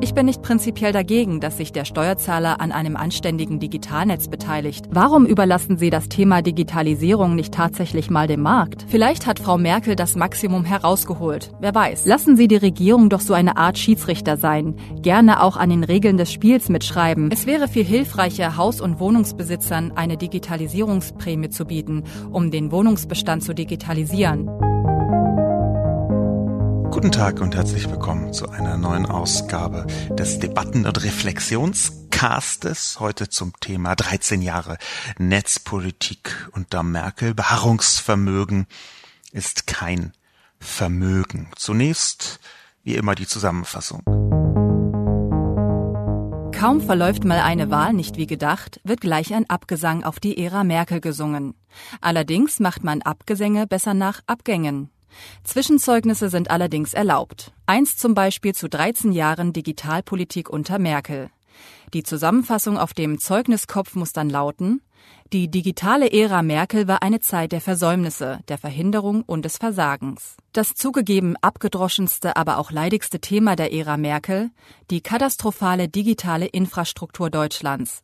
Ich bin nicht prinzipiell dagegen, dass sich der Steuerzahler an einem anständigen Digitalnetz beteiligt. Warum überlassen Sie das Thema Digitalisierung nicht tatsächlich mal dem Markt? Vielleicht hat Frau Merkel das Maximum herausgeholt. Wer weiß. Lassen Sie die Regierung doch so eine Art Schiedsrichter sein. Gerne auch an den Regeln des Spiels mitschreiben. Es wäre viel hilfreicher, Haus- und Wohnungsbesitzern eine Digitalisierungsprämie zu bieten, um den Wohnungsbestand zu digitalisieren. Guten Tag und herzlich willkommen zu einer neuen Ausgabe des Debatten- und Reflexionscastes. Heute zum Thema 13 Jahre Netzpolitik unter Merkel. Beharrungsvermögen ist kein Vermögen. Zunächst, wie immer, die Zusammenfassung. Kaum verläuft mal eine Wahl nicht wie gedacht, wird gleich ein Abgesang auf die Ära Merkel gesungen. Allerdings macht man Abgesänge besser nach Abgängen. Zwischenzeugnisse sind allerdings erlaubt. Eins zum Beispiel zu 13 Jahren Digitalpolitik unter Merkel. Die Zusammenfassung auf dem Zeugniskopf muss dann lauten, die digitale Ära Merkel war eine Zeit der Versäumnisse, der Verhinderung und des Versagens. Das zugegeben abgedroschenste, aber auch leidigste Thema der Ära Merkel, die katastrophale digitale Infrastruktur Deutschlands,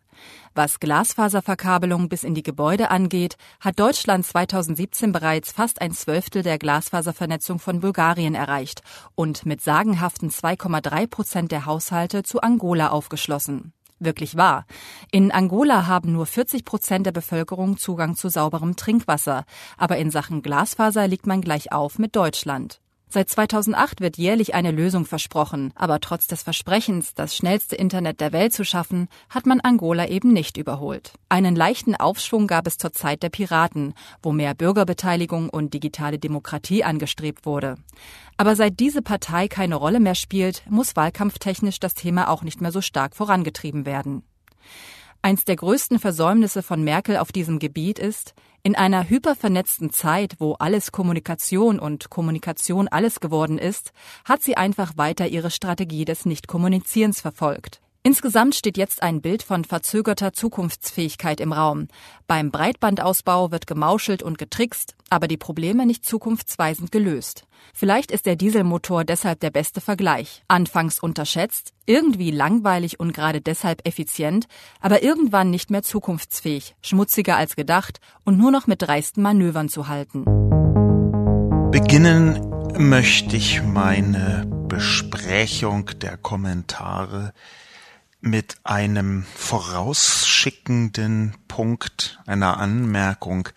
was Glasfaserverkabelung bis in die Gebäude angeht, hat Deutschland 2017 bereits fast ein Zwölftel der Glasfaservernetzung von Bulgarien erreicht und mit sagenhaften 2,3 Prozent der Haushalte zu Angola aufgeschlossen. Wirklich wahr. In Angola haben nur 40 Prozent der Bevölkerung Zugang zu sauberem Trinkwasser, aber in Sachen Glasfaser liegt man gleich auf mit Deutschland. Seit 2008 wird jährlich eine Lösung versprochen, aber trotz des Versprechens, das schnellste Internet der Welt zu schaffen, hat man Angola eben nicht überholt. Einen leichten Aufschwung gab es zur Zeit der Piraten, wo mehr Bürgerbeteiligung und digitale Demokratie angestrebt wurde. Aber seit diese Partei keine Rolle mehr spielt, muss wahlkampftechnisch das Thema auch nicht mehr so stark vorangetrieben werden. Eins der größten Versäumnisse von Merkel auf diesem Gebiet ist, in einer hypervernetzten Zeit, wo alles Kommunikation und Kommunikation alles geworden ist, hat sie einfach weiter ihre Strategie des Nichtkommunizierens verfolgt. Insgesamt steht jetzt ein Bild von verzögerter Zukunftsfähigkeit im Raum. Beim Breitbandausbau wird gemauschelt und getrickst, aber die Probleme nicht zukunftsweisend gelöst. Vielleicht ist der Dieselmotor deshalb der beste Vergleich. Anfangs unterschätzt, irgendwie langweilig und gerade deshalb effizient, aber irgendwann nicht mehr zukunftsfähig, schmutziger als gedacht und nur noch mit dreisten Manövern zu halten. Beginnen möchte ich meine Besprechung der Kommentare mit einem vorausschickenden Punkt, einer Anmerkung.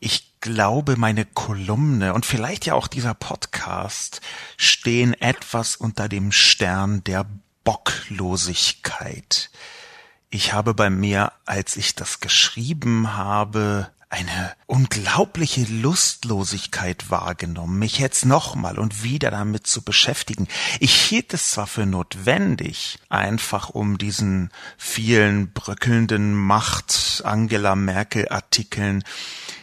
Ich glaube, meine Kolumne und vielleicht ja auch dieser Podcast stehen etwas unter dem Stern der Bocklosigkeit. Ich habe bei mir, als ich das geschrieben habe, eine unglaubliche Lustlosigkeit wahrgenommen, mich jetzt nochmal und wieder damit zu beschäftigen. Ich hielt es zwar für notwendig, einfach um diesen vielen bröckelnden Macht Angela Merkel Artikeln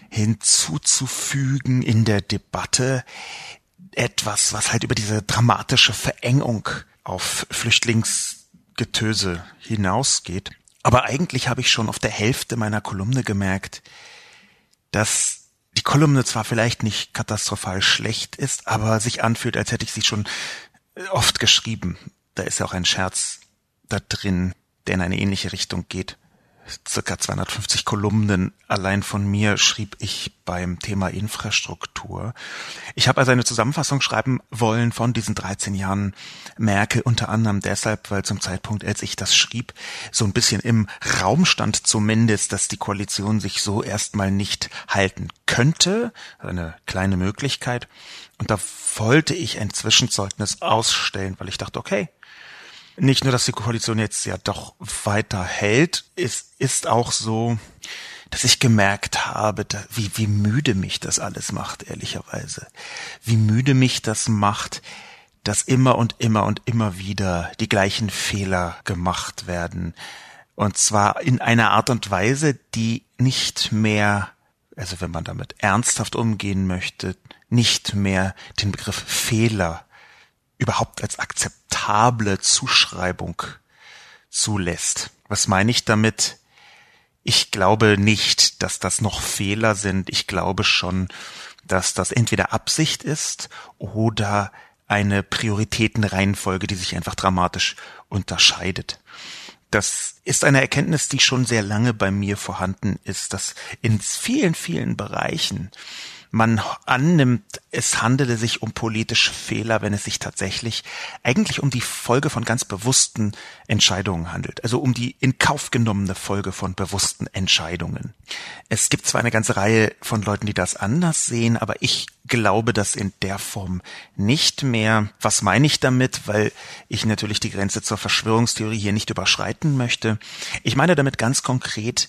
hinzuzufügen in der Debatte, etwas, was halt über diese dramatische Verengung auf Flüchtlingsgetöse hinausgeht. Aber eigentlich habe ich schon auf der Hälfte meiner Kolumne gemerkt, dass die Kolumne zwar vielleicht nicht katastrophal schlecht ist, aber sich anfühlt, als hätte ich sie schon äh, oft geschrieben. Da ist ja auch ein Scherz da drin, der in eine ähnliche Richtung geht circa 250 Kolumnen allein von mir schrieb ich beim Thema Infrastruktur. Ich habe also eine Zusammenfassung schreiben wollen von diesen 13 Jahren Merkel, unter anderem deshalb, weil zum Zeitpunkt, als ich das schrieb, so ein bisschen im Raum stand zumindest, dass die Koalition sich so erstmal nicht halten könnte. Eine kleine Möglichkeit. Und da wollte ich ein Zwischenzeugnis ausstellen, weil ich dachte, okay, nicht nur, dass die Koalition jetzt ja doch weiter hält, es ist auch so, dass ich gemerkt habe, wie, wie müde mich das alles macht, ehrlicherweise. Wie müde mich das macht, dass immer und immer und immer wieder die gleichen Fehler gemacht werden. Und zwar in einer Art und Weise, die nicht mehr also wenn man damit ernsthaft umgehen möchte, nicht mehr den Begriff Fehler überhaupt als akzeptable Zuschreibung zulässt. Was meine ich damit? Ich glaube nicht, dass das noch Fehler sind. Ich glaube schon, dass das entweder Absicht ist oder eine Prioritätenreihenfolge, die sich einfach dramatisch unterscheidet. Das ist eine Erkenntnis, die schon sehr lange bei mir vorhanden ist, dass in vielen, vielen Bereichen man annimmt, es handele sich um politische Fehler, wenn es sich tatsächlich eigentlich um die Folge von ganz bewussten Entscheidungen handelt, also um die in Kauf genommene Folge von bewussten Entscheidungen. Es gibt zwar eine ganze Reihe von Leuten, die das anders sehen, aber ich glaube das in der Form nicht mehr. Was meine ich damit? Weil ich natürlich die Grenze zur Verschwörungstheorie hier nicht überschreiten möchte. Ich meine damit ganz konkret,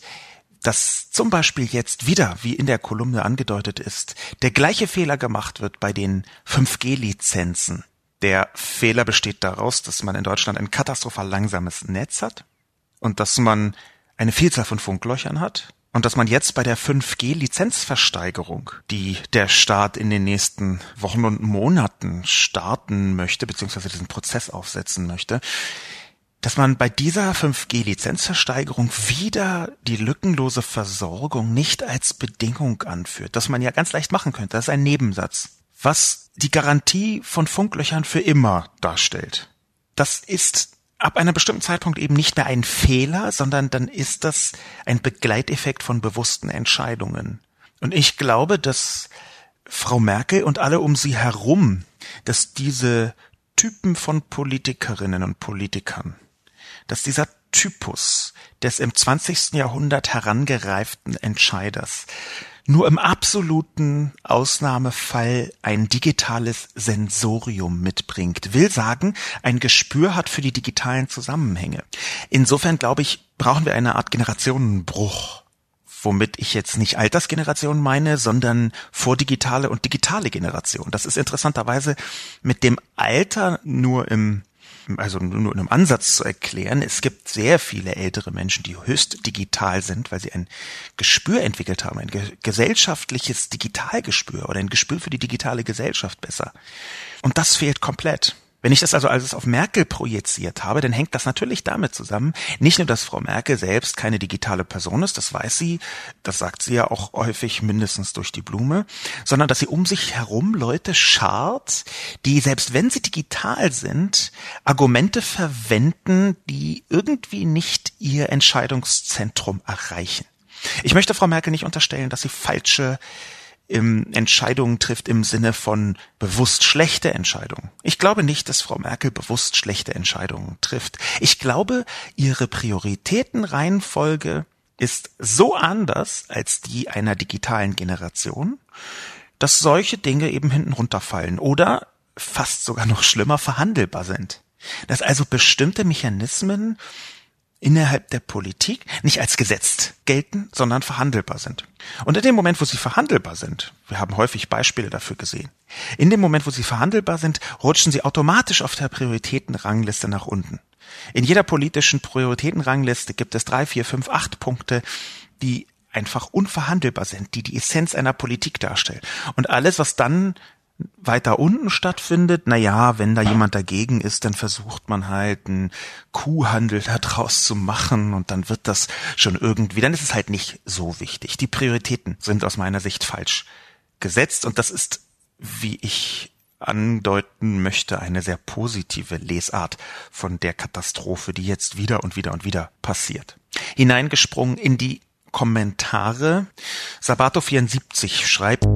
dass zum Beispiel jetzt wieder, wie in der Kolumne angedeutet ist, der gleiche Fehler gemacht wird bei den 5G-Lizenzen. Der Fehler besteht daraus, dass man in Deutschland ein katastrophal langsames Netz hat und dass man eine Vielzahl von Funklöchern hat und dass man jetzt bei der 5G-Lizenzversteigerung, die der Staat in den nächsten Wochen und Monaten starten möchte, beziehungsweise diesen Prozess aufsetzen möchte, dass man bei dieser 5G-Lizenzversteigerung wieder die lückenlose Versorgung nicht als Bedingung anführt, dass man ja ganz leicht machen könnte. Das ist ein Nebensatz, was die Garantie von Funklöchern für immer darstellt. Das ist ab einem bestimmten Zeitpunkt eben nicht mehr ein Fehler, sondern dann ist das ein Begleiteffekt von bewussten Entscheidungen. Und ich glaube, dass Frau Merkel und alle um sie herum, dass diese Typen von Politikerinnen und Politikern dass dieser Typus des im 20. Jahrhundert herangereiften Entscheiders nur im absoluten Ausnahmefall ein digitales Sensorium mitbringt. Will sagen, ein Gespür hat für die digitalen Zusammenhänge. Insofern glaube ich, brauchen wir eine Art Generationenbruch womit ich jetzt nicht Altersgeneration meine, sondern vordigitale und digitale Generation. Das ist interessanterweise mit dem Alter nur im also nur in einem Ansatz zu erklären, es gibt sehr viele ältere Menschen, die höchst digital sind, weil sie ein Gespür entwickelt haben, ein ge gesellschaftliches Digitalgespür oder ein Gespür für die digitale Gesellschaft besser. Und das fehlt komplett. Wenn ich das also alles auf Merkel projiziert habe, dann hängt das natürlich damit zusammen, nicht nur, dass Frau Merkel selbst keine digitale Person ist, das weiß sie, das sagt sie ja auch häufig mindestens durch die Blume, sondern dass sie um sich herum Leute schart, die selbst wenn sie digital sind, Argumente verwenden, die irgendwie nicht ihr Entscheidungszentrum erreichen. Ich möchte Frau Merkel nicht unterstellen, dass sie falsche im Entscheidungen trifft im Sinne von bewusst schlechte Entscheidungen. Ich glaube nicht, dass Frau Merkel bewusst schlechte Entscheidungen trifft. Ich glaube, ihre Prioritätenreihenfolge ist so anders als die einer digitalen Generation, dass solche Dinge eben hinten runterfallen oder fast sogar noch schlimmer verhandelbar sind. Dass also bestimmte Mechanismen innerhalb der Politik nicht als gesetzt gelten, sondern verhandelbar sind. Und in dem Moment, wo sie verhandelbar sind, wir haben häufig Beispiele dafür gesehen, in dem Moment, wo sie verhandelbar sind, rutschen sie automatisch auf der Prioritätenrangliste nach unten. In jeder politischen Prioritätenrangliste gibt es drei, vier, fünf, acht Punkte, die einfach unverhandelbar sind, die die Essenz einer Politik darstellen. Und alles, was dann weiter unten stattfindet, na ja, wenn da jemand dagegen ist, dann versucht man halt einen Kuhhandel daraus zu machen und dann wird das schon irgendwie, dann ist es halt nicht so wichtig. Die Prioritäten sind aus meiner Sicht falsch gesetzt und das ist, wie ich andeuten möchte, eine sehr positive Lesart von der Katastrophe, die jetzt wieder und wieder und wieder passiert. Hineingesprungen in die Kommentare. Sabato74 schreibt,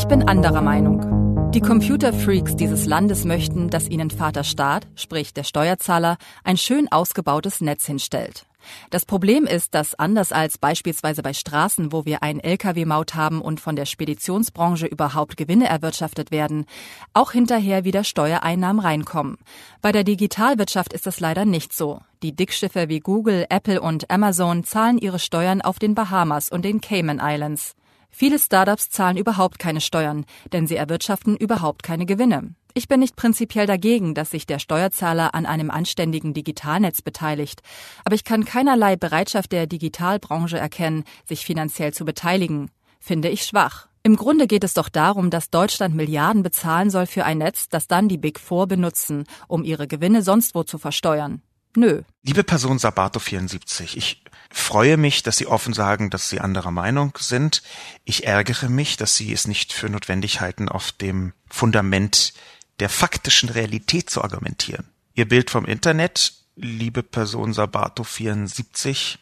ich bin anderer Meinung. Die Computerfreaks dieses Landes möchten, dass ihnen Vater Staat, sprich der Steuerzahler, ein schön ausgebautes Netz hinstellt. Das Problem ist, dass anders als beispielsweise bei Straßen, wo wir ein Lkw-Maut haben und von der Speditionsbranche überhaupt Gewinne erwirtschaftet werden, auch hinterher wieder Steuereinnahmen reinkommen. Bei der Digitalwirtschaft ist das leider nicht so. Die Dickschiffe wie Google, Apple und Amazon zahlen ihre Steuern auf den Bahamas und den Cayman Islands. Viele Startups zahlen überhaupt keine Steuern, denn sie erwirtschaften überhaupt keine Gewinne. Ich bin nicht prinzipiell dagegen, dass sich der Steuerzahler an einem anständigen Digitalnetz beteiligt, aber ich kann keinerlei Bereitschaft der Digitalbranche erkennen, sich finanziell zu beteiligen. Finde ich schwach. Im Grunde geht es doch darum, dass Deutschland Milliarden bezahlen soll für ein Netz, das dann die Big Four benutzen, um ihre Gewinne sonst wo zu versteuern. Nö. Liebe Person Sabato 74, ich freue mich, dass Sie offen sagen, dass Sie anderer Meinung sind. Ich ärgere mich, dass Sie es nicht für notwendig halten, auf dem Fundament der faktischen Realität zu argumentieren. Ihr Bild vom Internet, liebe Person Sabato 74,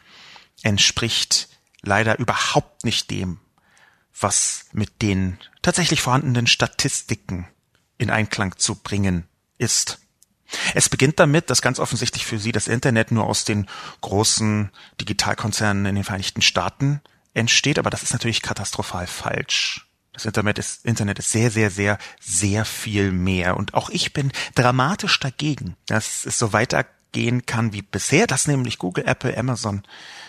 entspricht leider überhaupt nicht dem, was mit den tatsächlich vorhandenen Statistiken in Einklang zu bringen ist. Es beginnt damit, dass ganz offensichtlich für Sie das Internet nur aus den großen Digitalkonzernen in den Vereinigten Staaten entsteht, aber das ist natürlich katastrophal falsch. Das Internet ist, Internet ist sehr, sehr, sehr, sehr viel mehr. Und auch ich bin dramatisch dagegen, dass es so weitergehen kann wie bisher, dass nämlich Google, Apple, Amazon,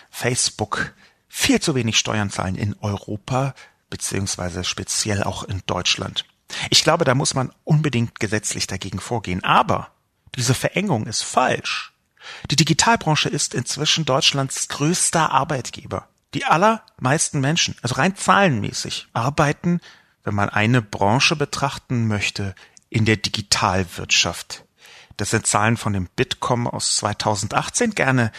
Facebook viel zu wenig Steuern zahlen in Europa, beziehungsweise speziell auch in Deutschland. Ich glaube, da muss man unbedingt gesetzlich dagegen vorgehen. Aber diese Verengung ist falsch. Die Digitalbranche ist inzwischen Deutschlands größter Arbeitgeber. Die allermeisten Menschen, also rein zahlenmäßig, arbeiten, wenn man eine Branche betrachten möchte, in der Digitalwirtschaft. Das sind Zahlen von dem Bitkom aus 2018 gerne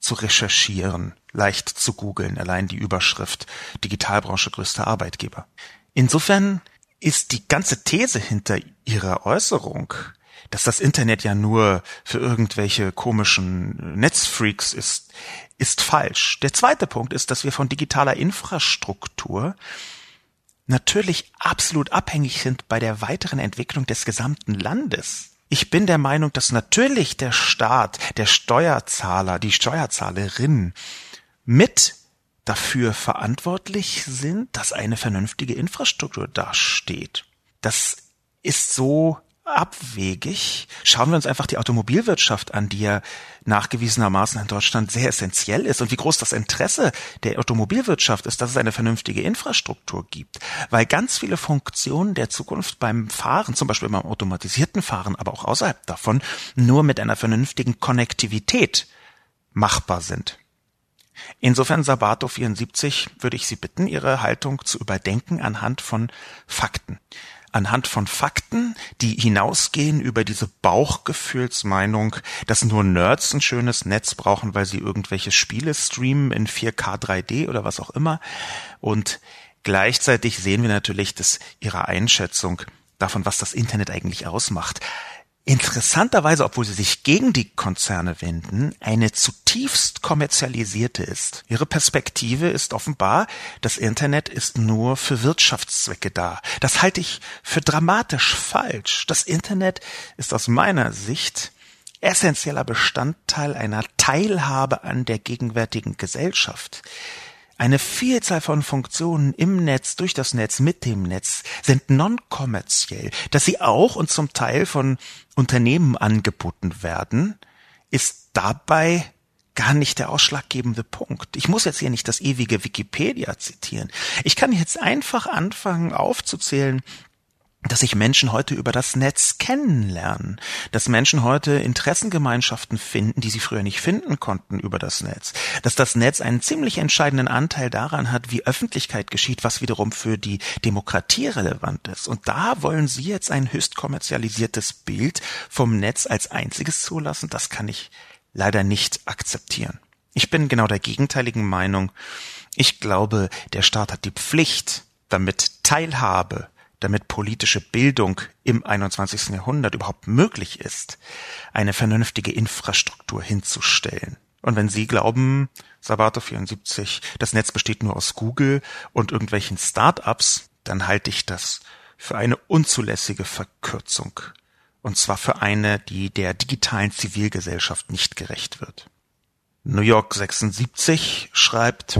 zu recherchieren, leicht zu googeln, allein die Überschrift Digitalbranche größter Arbeitgeber. Insofern ist die ganze These hinter ihrer Äußerung dass das Internet ja nur für irgendwelche komischen Netzfreaks ist, ist falsch. Der zweite Punkt ist, dass wir von digitaler Infrastruktur natürlich absolut abhängig sind bei der weiteren Entwicklung des gesamten Landes. Ich bin der Meinung, dass natürlich der Staat, der Steuerzahler, die Steuerzahlerin mit dafür verantwortlich sind, dass eine vernünftige Infrastruktur dasteht. Das ist so abwegig. Schauen wir uns einfach die Automobilwirtschaft an, die ja nachgewiesenermaßen in Deutschland sehr essentiell ist und wie groß das Interesse der Automobilwirtschaft ist, dass es eine vernünftige Infrastruktur gibt. Weil ganz viele Funktionen der Zukunft beim Fahren, zum Beispiel beim automatisierten Fahren, aber auch außerhalb davon, nur mit einer vernünftigen Konnektivität machbar sind. Insofern Sabato 74 würde ich Sie bitten, Ihre Haltung zu überdenken anhand von Fakten anhand von Fakten, die hinausgehen über diese Bauchgefühlsmeinung, dass nur Nerds ein schönes Netz brauchen, weil sie irgendwelche Spiele streamen in 4K 3D oder was auch immer. Und gleichzeitig sehen wir natürlich, dass ihre Einschätzung davon, was das Internet eigentlich ausmacht, interessanterweise, obwohl sie sich gegen die Konzerne wenden, eine zutiefst kommerzialisierte ist. Ihre Perspektive ist offenbar, das Internet ist nur für Wirtschaftszwecke da. Das halte ich für dramatisch falsch. Das Internet ist aus meiner Sicht essentieller Bestandteil einer Teilhabe an der gegenwärtigen Gesellschaft. Eine Vielzahl von Funktionen im Netz, durch das Netz, mit dem Netz sind non-kommerziell. Dass sie auch und zum Teil von Unternehmen angeboten werden, ist dabei gar nicht der ausschlaggebende Punkt. Ich muss jetzt hier nicht das ewige Wikipedia zitieren. Ich kann jetzt einfach anfangen aufzuzählen, dass sich Menschen heute über das Netz kennenlernen, dass Menschen heute Interessengemeinschaften finden, die sie früher nicht finden konnten über das Netz, dass das Netz einen ziemlich entscheidenden Anteil daran hat, wie Öffentlichkeit geschieht, was wiederum für die Demokratie relevant ist. Und da wollen Sie jetzt ein höchst kommerzialisiertes Bild vom Netz als einziges zulassen, das kann ich leider nicht akzeptieren. Ich bin genau der gegenteiligen Meinung. Ich glaube, der Staat hat die Pflicht, damit Teilhabe damit politische Bildung im 21. Jahrhundert überhaupt möglich ist, eine vernünftige Infrastruktur hinzustellen. Und wenn Sie glauben, Sabato 74, das Netz besteht nur aus Google und irgendwelchen Start-ups, dann halte ich das für eine unzulässige Verkürzung. Und zwar für eine, die der digitalen Zivilgesellschaft nicht gerecht wird. New York 76 schreibt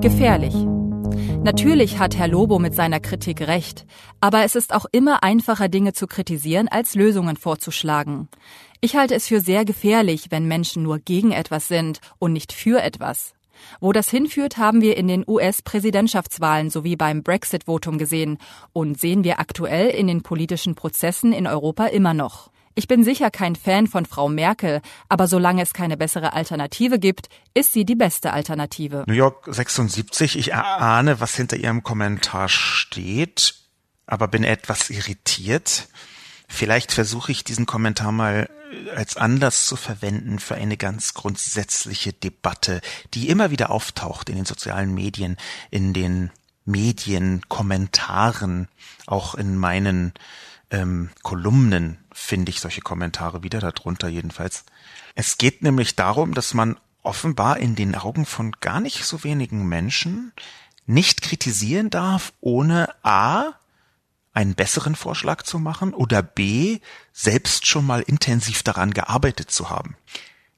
Gefährlich. Natürlich hat Herr Lobo mit seiner Kritik recht, aber es ist auch immer einfacher, Dinge zu kritisieren, als Lösungen vorzuschlagen. Ich halte es für sehr gefährlich, wenn Menschen nur gegen etwas sind und nicht für etwas. Wo das hinführt, haben wir in den US-Präsidentschaftswahlen sowie beim Brexit-Votum gesehen und sehen wir aktuell in den politischen Prozessen in Europa immer noch. Ich bin sicher kein Fan von Frau Merkel, aber solange es keine bessere Alternative gibt, ist sie die beste Alternative. New York 76, ich erahne, was hinter Ihrem Kommentar steht, aber bin etwas irritiert. Vielleicht versuche ich diesen Kommentar mal als Anlass zu verwenden für eine ganz grundsätzliche Debatte, die immer wieder auftaucht in den sozialen Medien, in den Medienkommentaren, auch in meinen ähm, Kolumnen finde ich solche Kommentare wieder, darunter jedenfalls. Es geht nämlich darum, dass man offenbar in den Augen von gar nicht so wenigen Menschen nicht kritisieren darf, ohne A einen besseren Vorschlag zu machen oder B, selbst schon mal intensiv daran gearbeitet zu haben.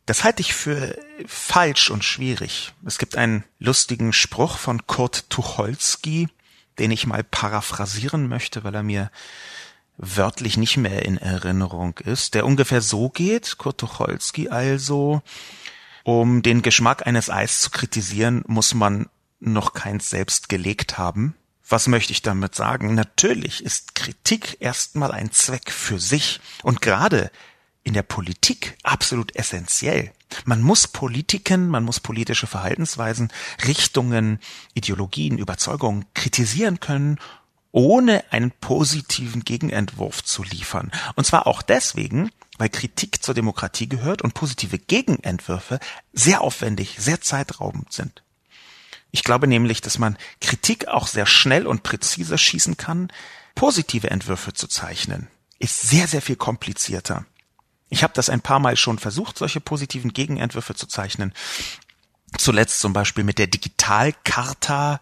Das halte ich für falsch und schwierig. Es gibt einen lustigen Spruch von Kurt Tucholsky, den ich mal paraphrasieren möchte, weil er mir wörtlich nicht mehr in Erinnerung ist, der ungefähr so geht, Kurt Tucholsky also, um den Geschmack eines Eis zu kritisieren, muss man noch keins selbst gelegt haben. Was möchte ich damit sagen? Natürlich ist Kritik erstmal ein Zweck für sich und gerade in der Politik absolut essentiell. Man muss Politiken, man muss politische Verhaltensweisen, Richtungen, Ideologien, Überzeugungen kritisieren können, ohne einen positiven Gegenentwurf zu liefern. Und zwar auch deswegen, weil Kritik zur Demokratie gehört und positive Gegenentwürfe sehr aufwendig, sehr zeitraubend sind. Ich glaube nämlich, dass man Kritik auch sehr schnell und präzise schießen kann. Positive Entwürfe zu zeichnen ist sehr, sehr viel komplizierter. Ich habe das ein paar Mal schon versucht, solche positiven Gegenentwürfe zu zeichnen. Zuletzt zum Beispiel mit der Digitalkarta,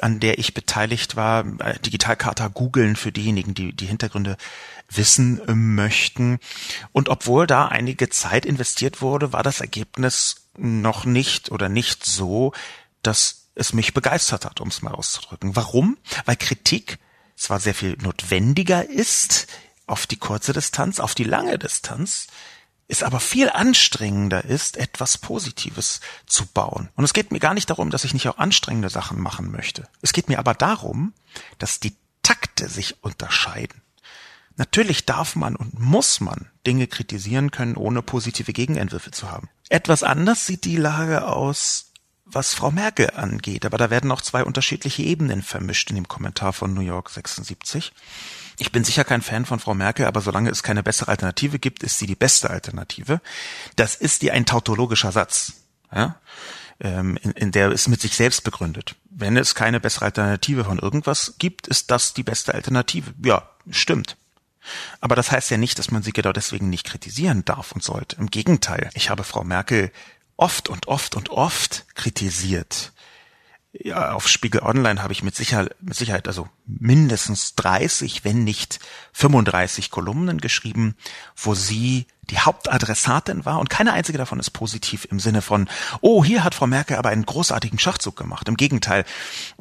an der ich beteiligt war. Äh, Digitalkarta googeln für diejenigen, die die Hintergründe wissen möchten. Und obwohl da einige Zeit investiert wurde, war das Ergebnis noch nicht oder nicht so, dass es mich begeistert hat, um es mal auszudrücken. Warum? Weil Kritik zwar sehr viel notwendiger ist auf die kurze Distanz, auf die lange Distanz, es aber viel anstrengender ist, etwas Positives zu bauen. Und es geht mir gar nicht darum, dass ich nicht auch anstrengende Sachen machen möchte. Es geht mir aber darum, dass die Takte sich unterscheiden. Natürlich darf man und muss man Dinge kritisieren können, ohne positive Gegenentwürfe zu haben. Etwas anders sieht die Lage aus was Frau Merkel angeht. Aber da werden auch zwei unterschiedliche Ebenen vermischt in dem Kommentar von New York 76. Ich bin sicher kein Fan von Frau Merkel, aber solange es keine bessere Alternative gibt, ist sie die beste Alternative. Das ist dir ein tautologischer Satz, ja? ähm, in, in der es mit sich selbst begründet. Wenn es keine bessere Alternative von irgendwas gibt, ist das die beste Alternative. Ja, stimmt. Aber das heißt ja nicht, dass man sie genau deswegen nicht kritisieren darf und sollte. Im Gegenteil, ich habe Frau Merkel oft und oft und oft kritisiert. Ja, auf Spiegel Online habe ich mit Sicherheit, mit Sicherheit also mindestens 30, wenn nicht 35 Kolumnen geschrieben, wo sie die Hauptadressatin war und keine einzige davon ist positiv im Sinne von, oh, hier hat Frau Merkel aber einen großartigen Schachzug gemacht. Im Gegenteil,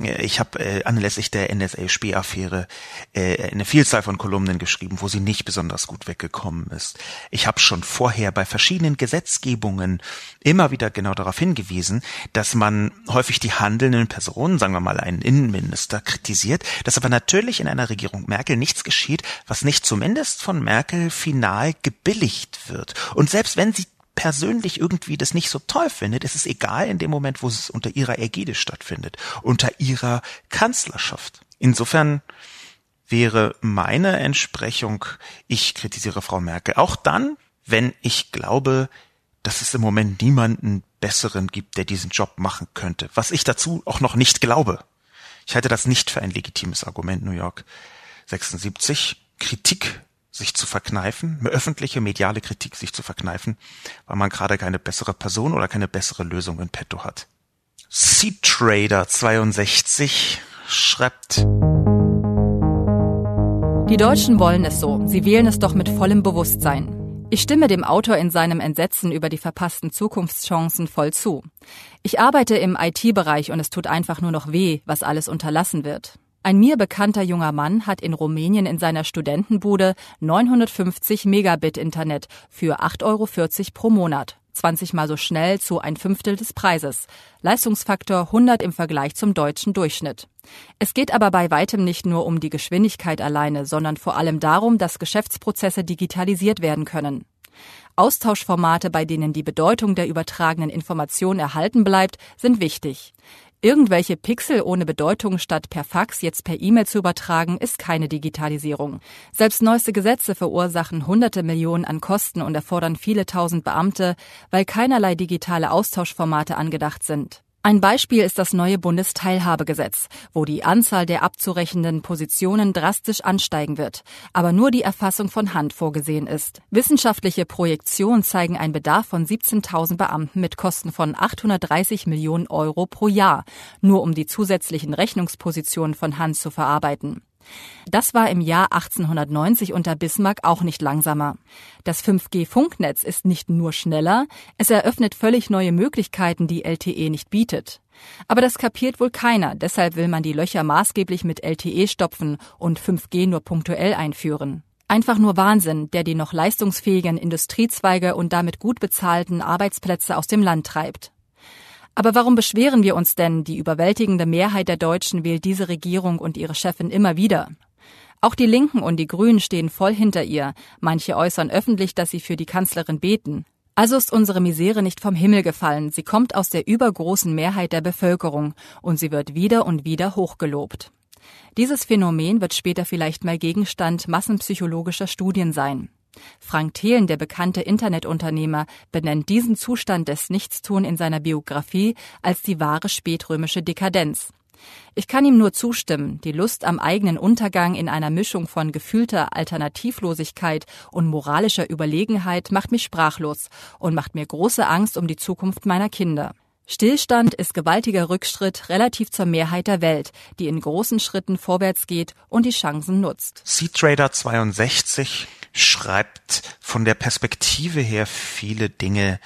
äh, ich habe äh, anlässlich der NSA-Späh-Affäre äh, eine Vielzahl von Kolumnen geschrieben, wo sie nicht besonders gut weggekommen ist. Ich habe schon vorher bei verschiedenen Gesetzgebungen immer wieder genau darauf hingewiesen, dass man häufig die handelnden Personen, sagen wir mal einen Innenminister, kritisiert, dass aber natürlich in einer Regierung Merkel nichts geschieht, was nicht zumindest von Merkel final gebilligt wird. Und selbst wenn sie persönlich irgendwie das nicht so toll findet, ist es egal in dem Moment, wo es unter ihrer Ägide stattfindet, unter ihrer Kanzlerschaft. Insofern wäre meine Entsprechung, ich kritisiere Frau Merkel auch dann, wenn ich glaube, dass es im Moment niemanden besseren gibt, der diesen Job machen könnte, was ich dazu auch noch nicht glaube. Ich halte das nicht für ein legitimes Argument, New York 76. Kritik sich zu verkneifen, öffentliche mediale Kritik sich zu verkneifen, weil man gerade keine bessere Person oder keine bessere Lösung in petto hat. Seed Trader 62 schreibt Die Deutschen wollen es so, sie wählen es doch mit vollem Bewusstsein. Ich stimme dem Autor in seinem Entsetzen über die verpassten Zukunftschancen voll zu. Ich arbeite im IT-Bereich und es tut einfach nur noch weh, was alles unterlassen wird. Ein mir bekannter junger Mann hat in Rumänien in seiner Studentenbude 950 Megabit Internet für 8,40 Euro pro Monat. 20 mal so schnell zu ein Fünftel des Preises. Leistungsfaktor 100 im Vergleich zum deutschen Durchschnitt. Es geht aber bei weitem nicht nur um die Geschwindigkeit alleine, sondern vor allem darum, dass Geschäftsprozesse digitalisiert werden können. Austauschformate, bei denen die Bedeutung der übertragenen Information erhalten bleibt, sind wichtig. Irgendwelche Pixel ohne Bedeutung statt per Fax jetzt per E-Mail zu übertragen, ist keine Digitalisierung. Selbst neueste Gesetze verursachen hunderte Millionen an Kosten und erfordern viele tausend Beamte, weil keinerlei digitale Austauschformate angedacht sind. Ein Beispiel ist das neue Bundesteilhabegesetz, wo die Anzahl der abzurechnenden Positionen drastisch ansteigen wird, aber nur die Erfassung von Hand vorgesehen ist. Wissenschaftliche Projektionen zeigen einen Bedarf von 17.000 Beamten mit Kosten von 830 Millionen Euro pro Jahr, nur um die zusätzlichen Rechnungspositionen von Hand zu verarbeiten. Das war im Jahr 1890 unter Bismarck auch nicht langsamer. Das 5G-Funknetz ist nicht nur schneller, es eröffnet völlig neue Möglichkeiten, die LTE nicht bietet. Aber das kapiert wohl keiner, deshalb will man die Löcher maßgeblich mit LTE stopfen und 5G nur punktuell einführen. Einfach nur Wahnsinn, der die noch leistungsfähigen Industriezweige und damit gut bezahlten Arbeitsplätze aus dem Land treibt. Aber warum beschweren wir uns denn? Die überwältigende Mehrheit der Deutschen wählt diese Regierung und ihre Chefin immer wieder. Auch die Linken und die Grünen stehen voll hinter ihr. Manche äußern öffentlich, dass sie für die Kanzlerin beten. Also ist unsere Misere nicht vom Himmel gefallen. Sie kommt aus der übergroßen Mehrheit der Bevölkerung und sie wird wieder und wieder hochgelobt. Dieses Phänomen wird später vielleicht mal Gegenstand massenpsychologischer Studien sein. Frank Thelen, der bekannte Internetunternehmer, benennt diesen Zustand des Nichtstun in seiner Biografie als die wahre spätrömische Dekadenz. Ich kann ihm nur zustimmen, die Lust am eigenen Untergang in einer Mischung von gefühlter Alternativlosigkeit und moralischer Überlegenheit macht mich sprachlos und macht mir große Angst um die Zukunft meiner Kinder. Stillstand ist gewaltiger Rückschritt relativ zur Mehrheit der Welt, die in großen Schritten vorwärts geht und die Chancen nutzt. Seatrader 62 schreibt von der Perspektive her viele Dinge,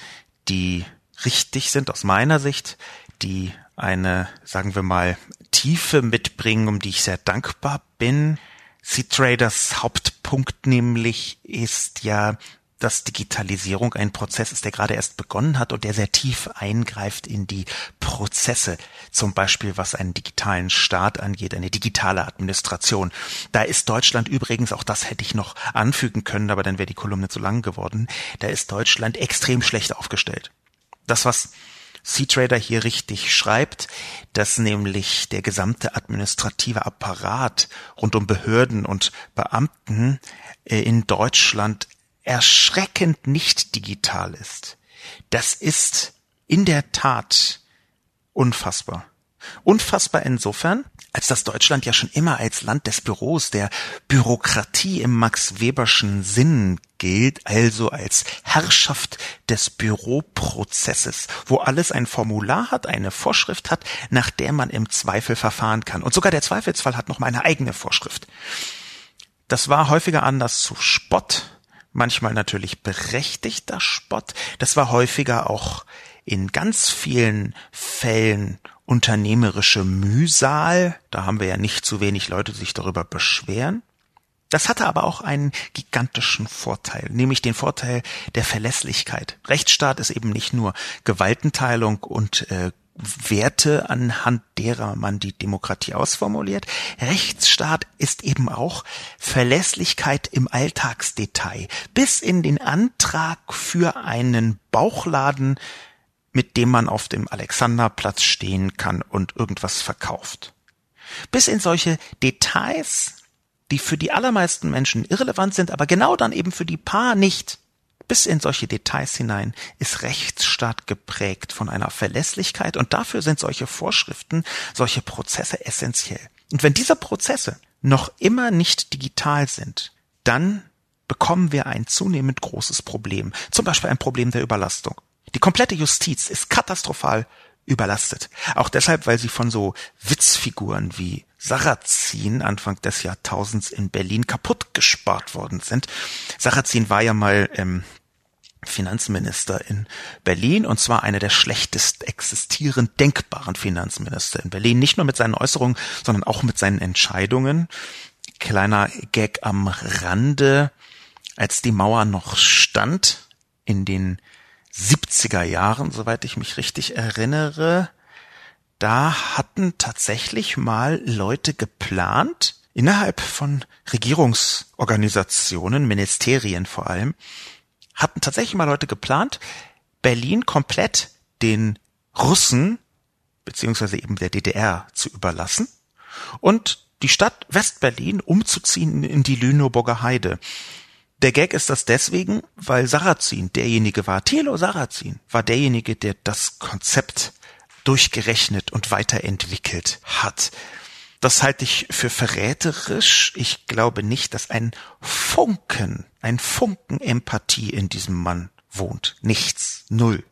die richtig sind aus meiner Sicht, die eine, sagen wir mal, Tiefe mitbringen, um die ich sehr dankbar bin. Seatraders Hauptpunkt nämlich ist ja, dass Digitalisierung ein Prozess ist, der gerade erst begonnen hat und der sehr tief eingreift in die Prozesse, zum Beispiel was einen digitalen Staat angeht, eine digitale Administration. Da ist Deutschland übrigens, auch das hätte ich noch anfügen können, aber dann wäre die Kolumne zu lang geworden, da ist Deutschland extrem schlecht aufgestellt. Das, was Seatrader hier richtig schreibt, dass nämlich der gesamte administrative Apparat rund um Behörden und Beamten äh, in Deutschland erschreckend nicht digital ist. Das ist in der Tat unfassbar. Unfassbar insofern, als dass Deutschland ja schon immer als Land des Büros, der Bürokratie im Max Weberschen Sinn gilt, also als Herrschaft des Büroprozesses, wo alles ein Formular hat, eine Vorschrift hat, nach der man im Zweifel verfahren kann. Und sogar der Zweifelsfall hat noch mal eine eigene Vorschrift. Das war häufiger anders zu Spott manchmal natürlich berechtigter Spott. Das war häufiger auch in ganz vielen Fällen unternehmerische Mühsal. Da haben wir ja nicht zu wenig Leute, die sich darüber beschweren. Das hatte aber auch einen gigantischen Vorteil, nämlich den Vorteil der Verlässlichkeit. Rechtsstaat ist eben nicht nur Gewaltenteilung und äh, Werte, anhand derer man die Demokratie ausformuliert. Rechtsstaat ist eben auch Verlässlichkeit im Alltagsdetail, bis in den Antrag für einen Bauchladen, mit dem man auf dem Alexanderplatz stehen kann und irgendwas verkauft. Bis in solche Details, die für die allermeisten Menschen irrelevant sind, aber genau dann eben für die paar nicht. Bis in solche Details hinein ist Rechtsstaat geprägt von einer Verlässlichkeit und dafür sind solche Vorschriften, solche Prozesse essentiell. Und wenn diese Prozesse noch immer nicht digital sind, dann bekommen wir ein zunehmend großes Problem, zum Beispiel ein Problem der Überlastung. Die komplette Justiz ist katastrophal überlastet. Auch deshalb, weil sie von so Witzfiguren wie Sarrazin Anfang des Jahrtausends in Berlin kaputt gespart worden sind. Sarrazin war ja mal ähm, Finanzminister in Berlin und zwar einer der schlechtest existierend denkbaren Finanzminister in Berlin. Nicht nur mit seinen Äußerungen, sondern auch mit seinen Entscheidungen. Kleiner Gag am Rande. Als die Mauer noch stand, in den 70er Jahren, soweit ich mich richtig erinnere, da hatten tatsächlich mal Leute geplant, innerhalb von Regierungsorganisationen, Ministerien vor allem, hatten tatsächlich mal Leute geplant, Berlin komplett den Russen beziehungsweise eben der DDR zu überlassen und die Stadt Westberlin umzuziehen in die Lüneburger Heide. Der Gag ist das deswegen, weil Sarrazin derjenige war, Thilo Sarrazin war derjenige, der das Konzept durchgerechnet und weiterentwickelt hat. Das halte ich für verräterisch. Ich glaube nicht, dass ein Funken, ein Funken Empathie in diesem Mann wohnt. Nichts. Null.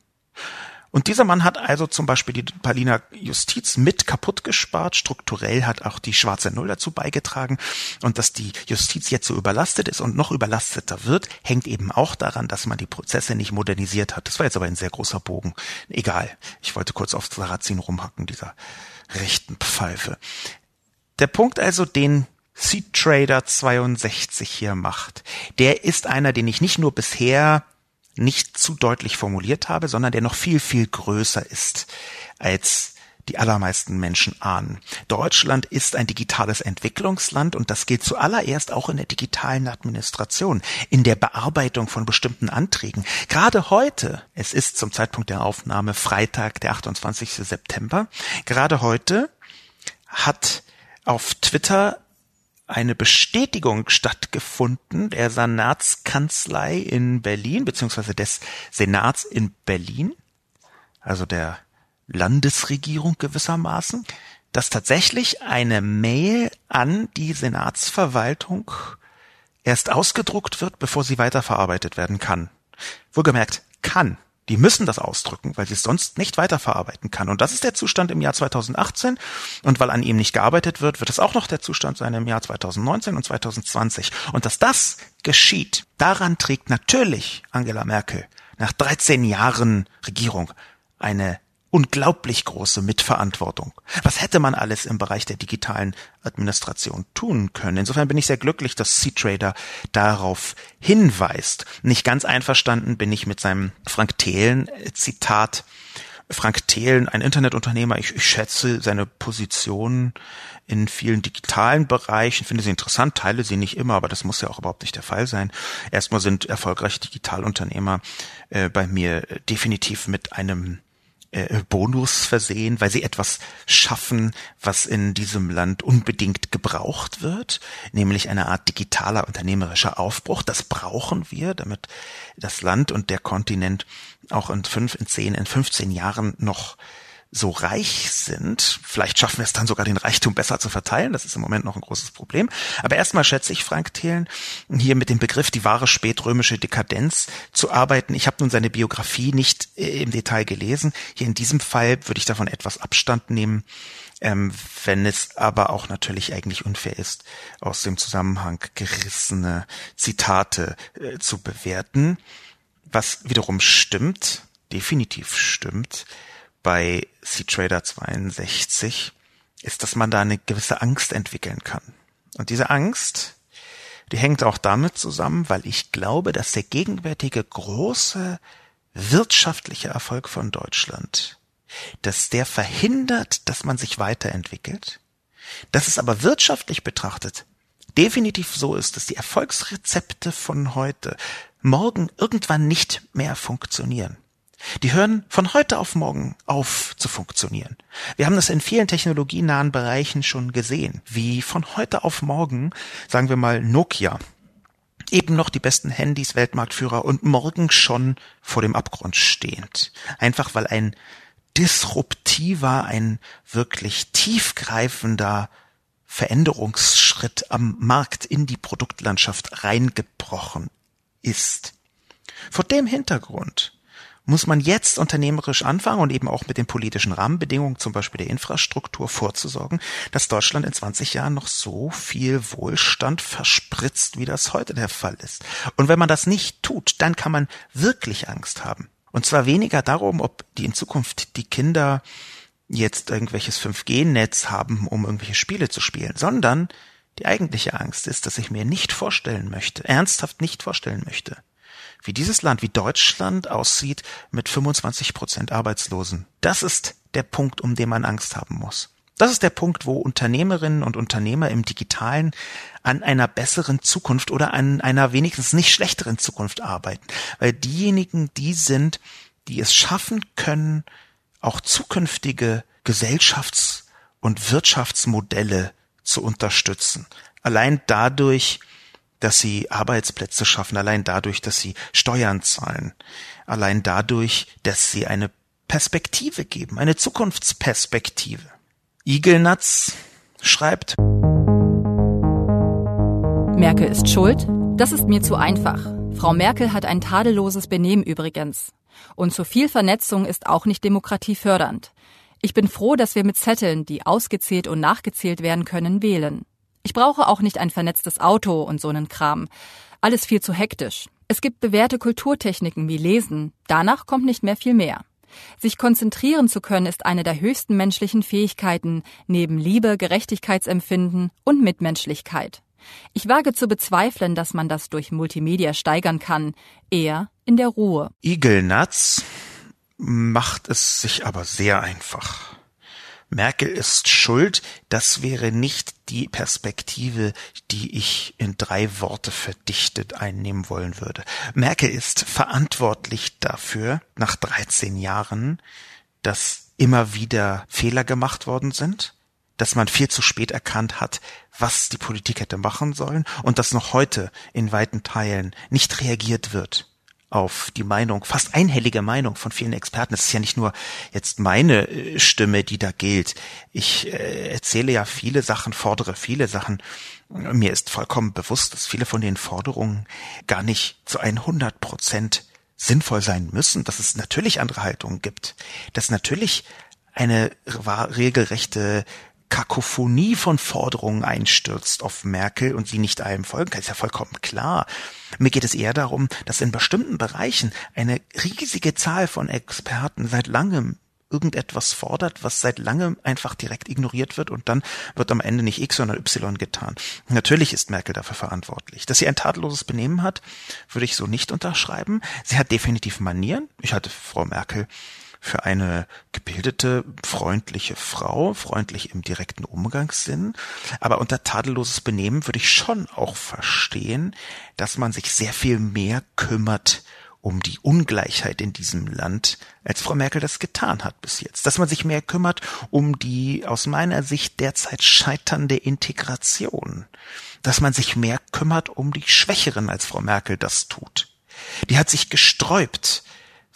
Und dieser Mann hat also zum Beispiel die Berliner Justiz mit kaputt gespart. Strukturell hat auch die schwarze Null dazu beigetragen. Und dass die Justiz jetzt so überlastet ist und noch überlasteter wird, hängt eben auch daran, dass man die Prozesse nicht modernisiert hat. Das war jetzt aber ein sehr großer Bogen. Egal. Ich wollte kurz auf Sarrazin rumhacken, dieser rechten Pfeife. Der Punkt also, den Seed Trader 62 hier macht, der ist einer, den ich nicht nur bisher nicht zu deutlich formuliert habe, sondern der noch viel, viel größer ist, als die allermeisten Menschen ahnen. Deutschland ist ein digitales Entwicklungsland und das gilt zuallererst auch in der digitalen Administration, in der Bearbeitung von bestimmten Anträgen. Gerade heute, es ist zum Zeitpunkt der Aufnahme Freitag, der 28. September, gerade heute hat auf Twitter eine Bestätigung stattgefunden der Senatskanzlei in Berlin, beziehungsweise des Senats in Berlin, also der Landesregierung gewissermaßen, dass tatsächlich eine Mail an die Senatsverwaltung erst ausgedruckt wird, bevor sie weiterverarbeitet werden kann. Wohlgemerkt, kann. Die müssen das ausdrücken, weil sie es sonst nicht weiterverarbeiten kann. Und das ist der Zustand im Jahr 2018. Und weil an ihm nicht gearbeitet wird, wird es auch noch der Zustand sein im Jahr 2019 und 2020. Und dass das geschieht, daran trägt natürlich Angela Merkel nach 13 Jahren Regierung eine unglaublich große Mitverantwortung. Was hätte man alles im Bereich der digitalen Administration tun können? Insofern bin ich sehr glücklich, dass C-Trader darauf hinweist. Nicht ganz einverstanden bin ich mit seinem Frank Thelen Zitat. Frank Thelen, ein Internetunternehmer, ich, ich schätze seine Position in vielen digitalen Bereichen, finde sie interessant, teile sie nicht immer, aber das muss ja auch überhaupt nicht der Fall sein. Erstmal sind erfolgreiche Digitalunternehmer äh, bei mir definitiv mit einem äh, Bonus versehen, weil sie etwas schaffen, was in diesem Land unbedingt gebraucht wird, nämlich eine Art digitaler unternehmerischer Aufbruch. Das brauchen wir, damit das Land und der Kontinent auch in fünf, in zehn, in 15 Jahren noch so reich sind. Vielleicht schaffen wir es dann sogar, den Reichtum besser zu verteilen. Das ist im Moment noch ein großes Problem. Aber erstmal schätze ich Frank Thelen, hier mit dem Begriff die wahre spätrömische Dekadenz zu arbeiten. Ich habe nun seine Biografie nicht äh, im Detail gelesen. Hier in diesem Fall würde ich davon etwas Abstand nehmen. Ähm, wenn es aber auch natürlich eigentlich unfair ist, aus dem Zusammenhang gerissene Zitate äh, zu bewerten. Was wiederum stimmt, definitiv stimmt, bei C-Trader 62 ist, dass man da eine gewisse Angst entwickeln kann. Und diese Angst, die hängt auch damit zusammen, weil ich glaube, dass der gegenwärtige große wirtschaftliche Erfolg von Deutschland, dass der verhindert, dass man sich weiterentwickelt, dass es aber wirtschaftlich betrachtet definitiv so ist, dass die Erfolgsrezepte von heute morgen irgendwann nicht mehr funktionieren. Die hören von heute auf morgen auf zu funktionieren. Wir haben das in vielen technologienahen Bereichen schon gesehen, wie von heute auf morgen, sagen wir mal Nokia, eben noch die besten Handys, Weltmarktführer und morgen schon vor dem Abgrund stehend. Einfach weil ein disruptiver, ein wirklich tiefgreifender Veränderungsschritt am Markt in die Produktlandschaft reingebrochen ist. Vor dem Hintergrund muss man jetzt unternehmerisch anfangen und eben auch mit den politischen Rahmenbedingungen, zum Beispiel der Infrastruktur, vorzusorgen, dass Deutschland in 20 Jahren noch so viel Wohlstand verspritzt, wie das heute der Fall ist. Und wenn man das nicht tut, dann kann man wirklich Angst haben. Und zwar weniger darum, ob die in Zukunft die Kinder jetzt irgendwelches 5G-Netz haben, um irgendwelche Spiele zu spielen, sondern die eigentliche Angst ist, dass ich mir nicht vorstellen möchte, ernsthaft nicht vorstellen möchte, wie dieses Land, wie Deutschland aussieht mit 25 Prozent Arbeitslosen. Das ist der Punkt, um den man Angst haben muss. Das ist der Punkt, wo Unternehmerinnen und Unternehmer im Digitalen an einer besseren Zukunft oder an einer wenigstens nicht schlechteren Zukunft arbeiten. Weil diejenigen, die sind, die es schaffen können, auch zukünftige Gesellschafts- und Wirtschaftsmodelle zu unterstützen. Allein dadurch, dass sie Arbeitsplätze schaffen, allein dadurch, dass sie Steuern zahlen, allein dadurch, dass sie eine Perspektive geben, eine Zukunftsperspektive. Igelnatz schreibt Merkel ist schuld? Das ist mir zu einfach. Frau Merkel hat ein tadelloses Benehmen übrigens. Und zu viel Vernetzung ist auch nicht demokratiefördernd. Ich bin froh, dass wir mit Zetteln, die ausgezählt und nachgezählt werden können, wählen. Ich brauche auch nicht ein vernetztes Auto und so einen Kram. Alles viel zu hektisch. Es gibt bewährte Kulturtechniken wie Lesen. Danach kommt nicht mehr viel mehr. Sich konzentrieren zu können ist eine der höchsten menschlichen Fähigkeiten, neben Liebe, Gerechtigkeitsempfinden und Mitmenschlichkeit. Ich wage zu bezweifeln, dass man das durch Multimedia steigern kann, eher in der Ruhe. Igelnatz macht es sich aber sehr einfach. Merkel ist schuld, das wäre nicht die Perspektive, die ich in drei Worte verdichtet einnehmen wollen würde. Merkel ist verantwortlich dafür, nach 13 Jahren, dass immer wieder Fehler gemacht worden sind, dass man viel zu spät erkannt hat, was die Politik hätte machen sollen und dass noch heute in weiten Teilen nicht reagiert wird auf die Meinung, fast einhellige Meinung von vielen Experten. Es ist ja nicht nur jetzt meine äh, Stimme, die da gilt. Ich äh, erzähle ja viele Sachen, fordere viele Sachen. Mir ist vollkommen bewusst, dass viele von den Forderungen gar nicht zu 100 Prozent sinnvoll sein müssen, dass es natürlich andere Haltungen gibt, dass natürlich eine regelrechte Kakophonie von Forderungen einstürzt auf Merkel und sie nicht allem folgen kann, ist ja vollkommen klar. Mir geht es eher darum, dass in bestimmten Bereichen eine riesige Zahl von Experten seit langem irgendetwas fordert, was seit langem einfach direkt ignoriert wird und dann wird am Ende nicht X, sondern Y getan. Natürlich ist Merkel dafür verantwortlich. Dass sie ein tadelloses Benehmen hat, würde ich so nicht unterschreiben. Sie hat definitiv Manieren. Ich hatte Frau Merkel für eine gebildete, freundliche Frau, freundlich im direkten Umgangssinn. Aber unter tadelloses Benehmen würde ich schon auch verstehen, dass man sich sehr viel mehr kümmert um die Ungleichheit in diesem Land, als Frau Merkel das getan hat bis jetzt. Dass man sich mehr kümmert um die aus meiner Sicht derzeit scheiternde Integration. Dass man sich mehr kümmert um die Schwächeren, als Frau Merkel das tut. Die hat sich gesträubt,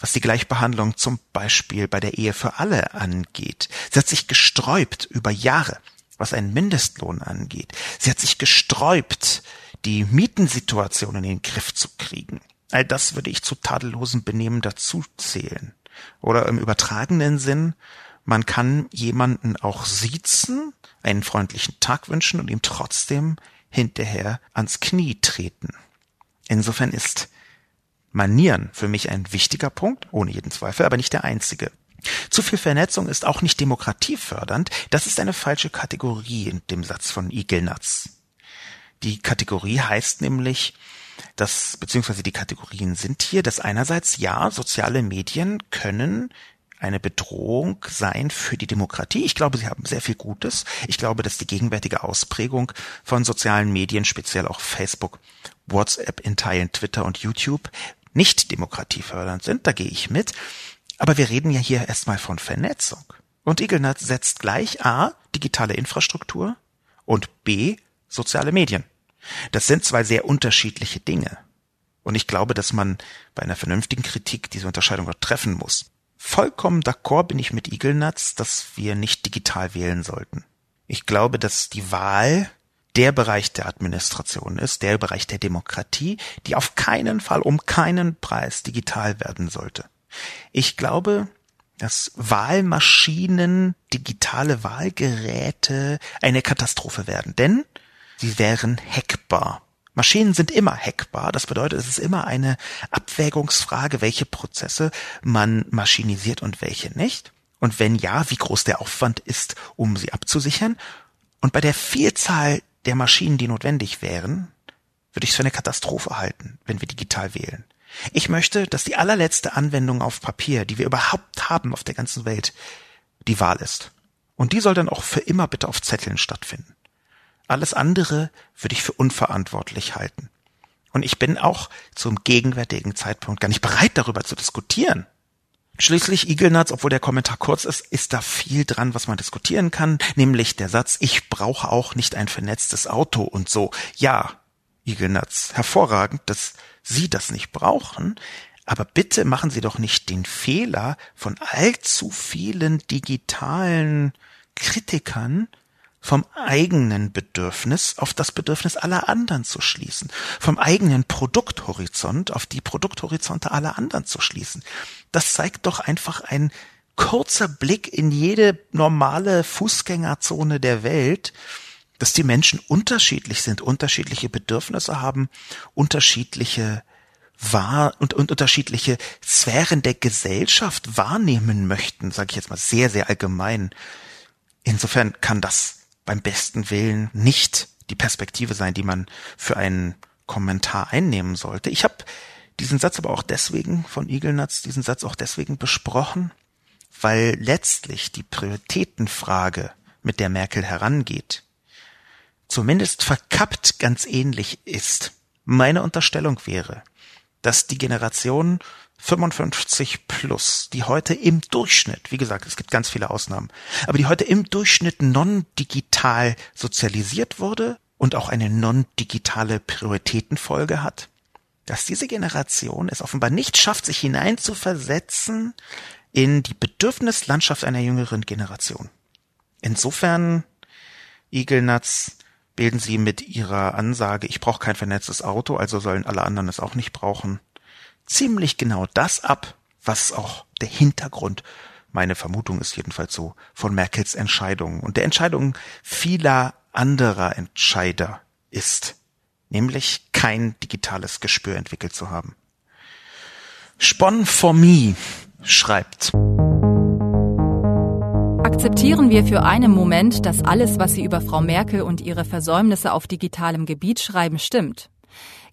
was die Gleichbehandlung zum Beispiel bei der Ehe für alle angeht. Sie hat sich gesträubt über Jahre, was einen Mindestlohn angeht. Sie hat sich gesträubt, die Mietensituation in den Griff zu kriegen. All das würde ich zu tadellosem Benehmen dazu zählen. Oder im übertragenen Sinn, man kann jemanden auch siezen, einen freundlichen Tag wünschen und ihm trotzdem hinterher ans Knie treten. Insofern ist Manieren für mich ein wichtiger Punkt, ohne jeden Zweifel, aber nicht der einzige. Zu viel Vernetzung ist auch nicht demokratiefördernd. Das ist eine falsche Kategorie in dem Satz von Igelnatz. Die Kategorie heißt nämlich, dass, beziehungsweise die Kategorien sind hier, dass einerseits ja, soziale Medien können eine Bedrohung sein für die Demokratie. Ich glaube, sie haben sehr viel Gutes. Ich glaube, dass die gegenwärtige Ausprägung von sozialen Medien, speziell auch Facebook, WhatsApp, in Teilen Twitter und YouTube, nicht demokratiefördernd sind, da gehe ich mit. Aber wir reden ja hier erstmal von Vernetzung. Und Igelnat setzt gleich A, digitale Infrastruktur und B, soziale Medien. Das sind zwei sehr unterschiedliche Dinge. Und ich glaube, dass man bei einer vernünftigen Kritik diese Unterscheidung auch treffen muss. Vollkommen d'accord bin ich mit Igelnatz, dass wir nicht digital wählen sollten. Ich glaube, dass die Wahl der Bereich der Administration ist, der Bereich der Demokratie, die auf keinen Fall um keinen Preis digital werden sollte. Ich glaube, dass Wahlmaschinen, digitale Wahlgeräte eine Katastrophe werden, denn sie wären hackbar. Maschinen sind immer hackbar. Das bedeutet, es ist immer eine Abwägungsfrage, welche Prozesse man maschinisiert und welche nicht. Und wenn ja, wie groß der Aufwand ist, um sie abzusichern. Und bei der Vielzahl der Maschinen, die notwendig wären, würde ich es für eine Katastrophe halten, wenn wir digital wählen. Ich möchte, dass die allerletzte Anwendung auf Papier, die wir überhaupt haben auf der ganzen Welt, die Wahl ist. Und die soll dann auch für immer bitte auf Zetteln stattfinden. Alles andere würde ich für unverantwortlich halten. Und ich bin auch zum gegenwärtigen Zeitpunkt gar nicht bereit, darüber zu diskutieren. Schließlich Igelnatz, obwohl der Kommentar kurz ist, ist da viel dran, was man diskutieren kann, nämlich der Satz, ich brauche auch nicht ein vernetztes Auto und so. Ja, Igelnatz, hervorragend, dass Sie das nicht brauchen, aber bitte machen Sie doch nicht den Fehler von allzu vielen digitalen Kritikern vom eigenen Bedürfnis auf das Bedürfnis aller anderen zu schließen, vom eigenen Produkthorizont auf die Produkthorizonte aller anderen zu schließen. Das zeigt doch einfach ein kurzer Blick in jede normale Fußgängerzone der Welt, dass die Menschen unterschiedlich sind, unterschiedliche Bedürfnisse haben, unterschiedliche wahr und, und unterschiedliche Sphären der Gesellschaft wahrnehmen möchten, sage ich jetzt mal sehr, sehr allgemein. Insofern kann das beim besten Willen nicht die Perspektive sein, die man für einen Kommentar einnehmen sollte. Ich habe diesen Satz aber auch deswegen von Igelnatz, diesen Satz auch deswegen besprochen, weil letztlich die Prioritätenfrage, mit der Merkel herangeht, zumindest verkappt ganz ähnlich ist. Meine Unterstellung wäre, dass die Generation 55 plus, die heute im Durchschnitt, wie gesagt, es gibt ganz viele Ausnahmen, aber die heute im Durchschnitt non-digital sozialisiert wurde und auch eine non-digitale Prioritätenfolge hat, dass diese Generation es offenbar nicht schafft, sich hineinzuversetzen in die Bedürfnislandschaft einer jüngeren Generation. Insofern, Igelnatz, bilden sie mit ihrer Ansage, ich brauche kein vernetztes Auto, also sollen alle anderen es auch nicht brauchen, ziemlich genau das ab, was auch der Hintergrund, meine Vermutung ist jedenfalls so, von Merkels Entscheidung und der Entscheidung vieler anderer Entscheider ist, nämlich kein digitales Gespür entwickelt zu haben. Spon for me schreibt, Akzeptieren wir für einen Moment, dass alles, was Sie über Frau Merkel und ihre Versäumnisse auf digitalem Gebiet schreiben, stimmt.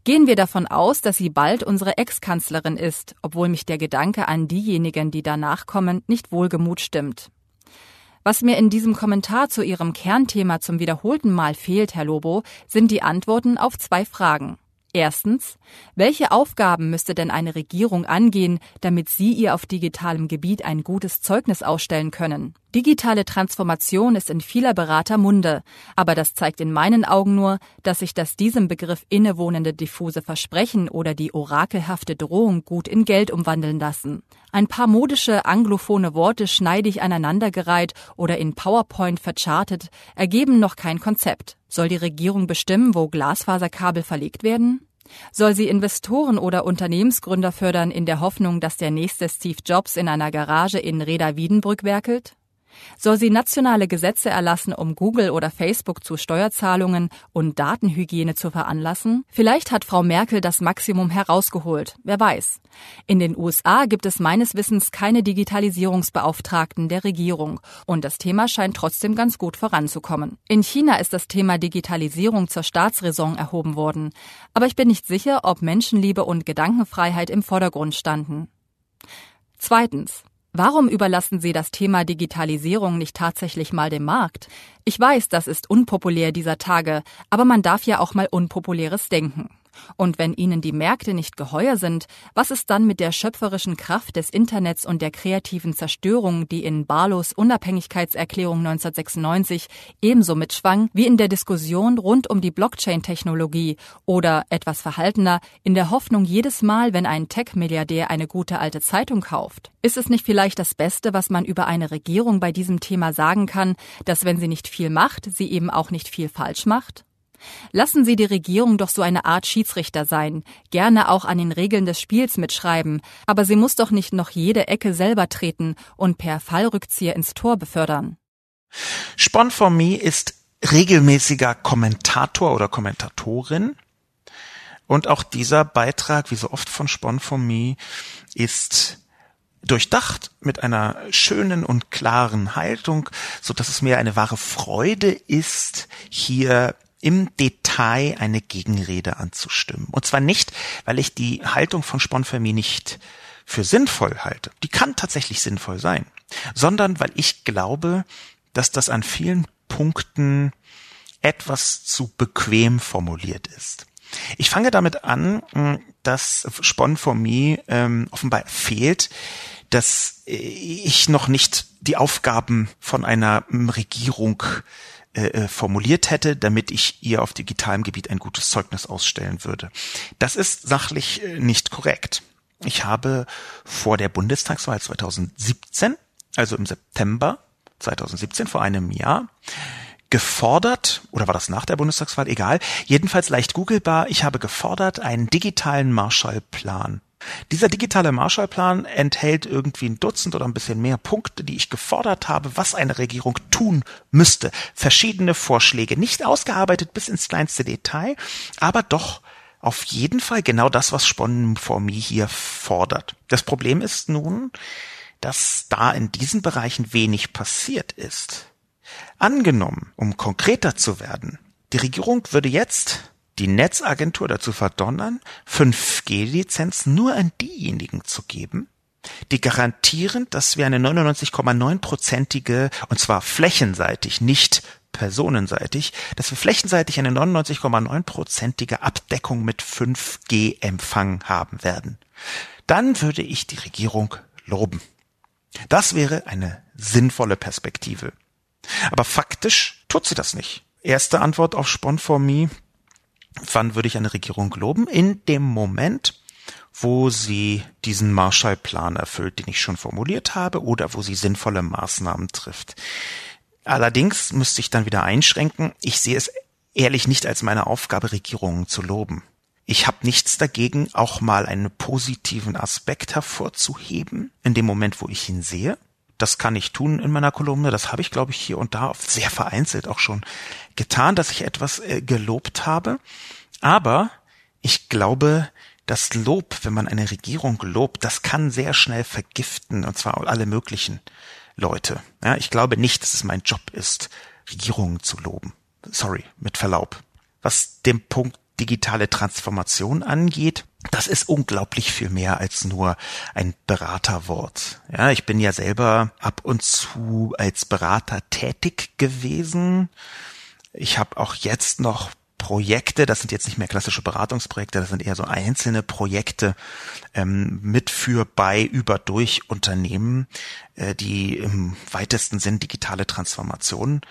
Gehen wir davon aus, dass sie bald unsere Ex-Kanzlerin ist, obwohl mich der Gedanke an diejenigen, die danach kommen, nicht wohlgemut stimmt. Was mir in diesem Kommentar zu Ihrem Kernthema zum wiederholten Mal fehlt, Herr Lobo, sind die Antworten auf zwei Fragen. Erstens, welche Aufgaben müsste denn eine Regierung angehen, damit Sie ihr auf digitalem Gebiet ein gutes Zeugnis ausstellen können? Digitale Transformation ist in vieler Berater Munde, aber das zeigt in meinen Augen nur, dass sich das diesem Begriff innewohnende diffuse Versprechen oder die orakelhafte Drohung gut in Geld umwandeln lassen. Ein paar modische anglophone Worte schneidig aneinandergereiht oder in PowerPoint verchartet ergeben noch kein Konzept. Soll die Regierung bestimmen, wo Glasfaserkabel verlegt werden? Soll sie Investoren oder Unternehmensgründer fördern in der Hoffnung, dass der nächste Steve Jobs in einer Garage in Reda Wiedenbrück werkelt? Soll sie nationale Gesetze erlassen, um Google oder Facebook zu Steuerzahlungen und Datenhygiene zu veranlassen? Vielleicht hat Frau Merkel das Maximum herausgeholt, wer weiß. In den USA gibt es meines Wissens keine Digitalisierungsbeauftragten der Regierung und das Thema scheint trotzdem ganz gut voranzukommen. In China ist das Thema Digitalisierung zur Staatsräson erhoben worden, aber ich bin nicht sicher, ob Menschenliebe und Gedankenfreiheit im Vordergrund standen. Zweitens. Warum überlassen Sie das Thema Digitalisierung nicht tatsächlich mal dem Markt? Ich weiß, das ist unpopulär dieser Tage, aber man darf ja auch mal unpopuläres denken. Und wenn ihnen die Märkte nicht geheuer sind, was ist dann mit der schöpferischen Kraft des Internets und der kreativen Zerstörung, die in Barlows Unabhängigkeitserklärung 1996 ebenso mitschwang wie in der Diskussion rund um die Blockchain-Technologie oder etwas verhaltener in der Hoffnung jedes Mal, wenn ein Tech-Milliardär eine gute alte Zeitung kauft? Ist es nicht vielleicht das Beste, was man über eine Regierung bei diesem Thema sagen kann, dass wenn sie nicht viel macht, sie eben auch nicht viel falsch macht? Lassen Sie die Regierung doch so eine Art Schiedsrichter sein, gerne auch an den Regeln des Spiels mitschreiben, aber sie muss doch nicht noch jede Ecke selber treten und per Fallrückzieher ins Tor befördern. Spon for Me ist regelmäßiger Kommentator oder Kommentatorin. Und auch dieser Beitrag, wie so oft von Spon for Me, ist durchdacht mit einer schönen und klaren Haltung, so dass es mir eine wahre Freude ist, hier im Detail eine Gegenrede anzustimmen. Und zwar nicht, weil ich die Haltung von Sponfermi nicht für sinnvoll halte. Die kann tatsächlich sinnvoll sein, sondern weil ich glaube, dass das an vielen Punkten etwas zu bequem formuliert ist. Ich fange damit an, dass Sponformie ähm, offenbar fehlt, dass ich noch nicht die Aufgaben von einer Regierung äh, äh, formuliert hätte, damit ich ihr auf digitalem Gebiet ein gutes Zeugnis ausstellen würde. Das ist sachlich äh, nicht korrekt. Ich habe vor der Bundestagswahl 2017, also im September 2017, vor einem Jahr, gefordert, oder war das nach der Bundestagswahl, egal, jedenfalls leicht googelbar, ich habe gefordert einen digitalen Marshallplan dieser digitale Marshallplan enthält irgendwie ein Dutzend oder ein bisschen mehr Punkte, die ich gefordert habe, was eine Regierung tun müsste. Verschiedene Vorschläge, nicht ausgearbeitet bis ins kleinste Detail, aber doch auf jeden Fall genau das, was Sponnen for Me hier fordert. Das Problem ist nun, dass da in diesen Bereichen wenig passiert ist. Angenommen, um konkreter zu werden, die Regierung würde jetzt die Netzagentur dazu verdonnern, 5G-Lizenzen nur an diejenigen zu geben, die garantieren, dass wir eine 99,9-prozentige, und zwar flächenseitig, nicht personenseitig, dass wir flächenseitig eine 99,9-prozentige Abdeckung mit 5G-Empfang haben werden. Dann würde ich die Regierung loben. Das wäre eine sinnvolle Perspektive. Aber faktisch tut sie das nicht. Erste Antwort auf Spon for Me. Wann würde ich eine Regierung loben? In dem Moment, wo sie diesen Marshallplan erfüllt, den ich schon formuliert habe, oder wo sie sinnvolle Maßnahmen trifft. Allerdings müsste ich dann wieder einschränken, ich sehe es ehrlich nicht als meine Aufgabe, Regierungen zu loben. Ich habe nichts dagegen, auch mal einen positiven Aspekt hervorzuheben, in dem Moment, wo ich ihn sehe. Das kann ich tun in meiner Kolumne. Das habe ich, glaube ich, hier und da sehr vereinzelt auch schon getan, dass ich etwas äh, gelobt habe. Aber ich glaube, das Lob, wenn man eine Regierung lobt, das kann sehr schnell vergiften, und zwar alle möglichen Leute. Ja, ich glaube nicht, dass es mein Job ist, Regierungen zu loben. Sorry, mit Verlaub. Was den Punkt digitale Transformation angeht, das ist unglaublich viel mehr als nur ein Beraterwort. Ja, ich bin ja selber ab und zu als Berater tätig gewesen. Ich habe auch jetzt noch Projekte, das sind jetzt nicht mehr klassische Beratungsprojekte, das sind eher so einzelne Projekte ähm, mit für bei über durch Unternehmen, äh, die im weitesten Sinn digitale Transformation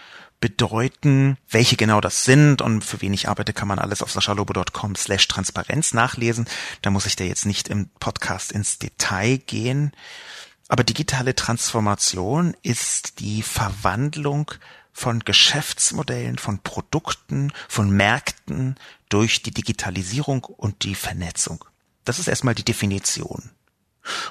bedeuten. Welche genau das sind und für wen ich arbeite, kann man alles auf saschalobo.com slash Transparenz nachlesen. Da muss ich da jetzt nicht im Podcast ins Detail gehen. Aber digitale Transformation ist die Verwandlung von Geschäftsmodellen, von Produkten, von Märkten durch die Digitalisierung und die Vernetzung. Das ist erstmal die Definition.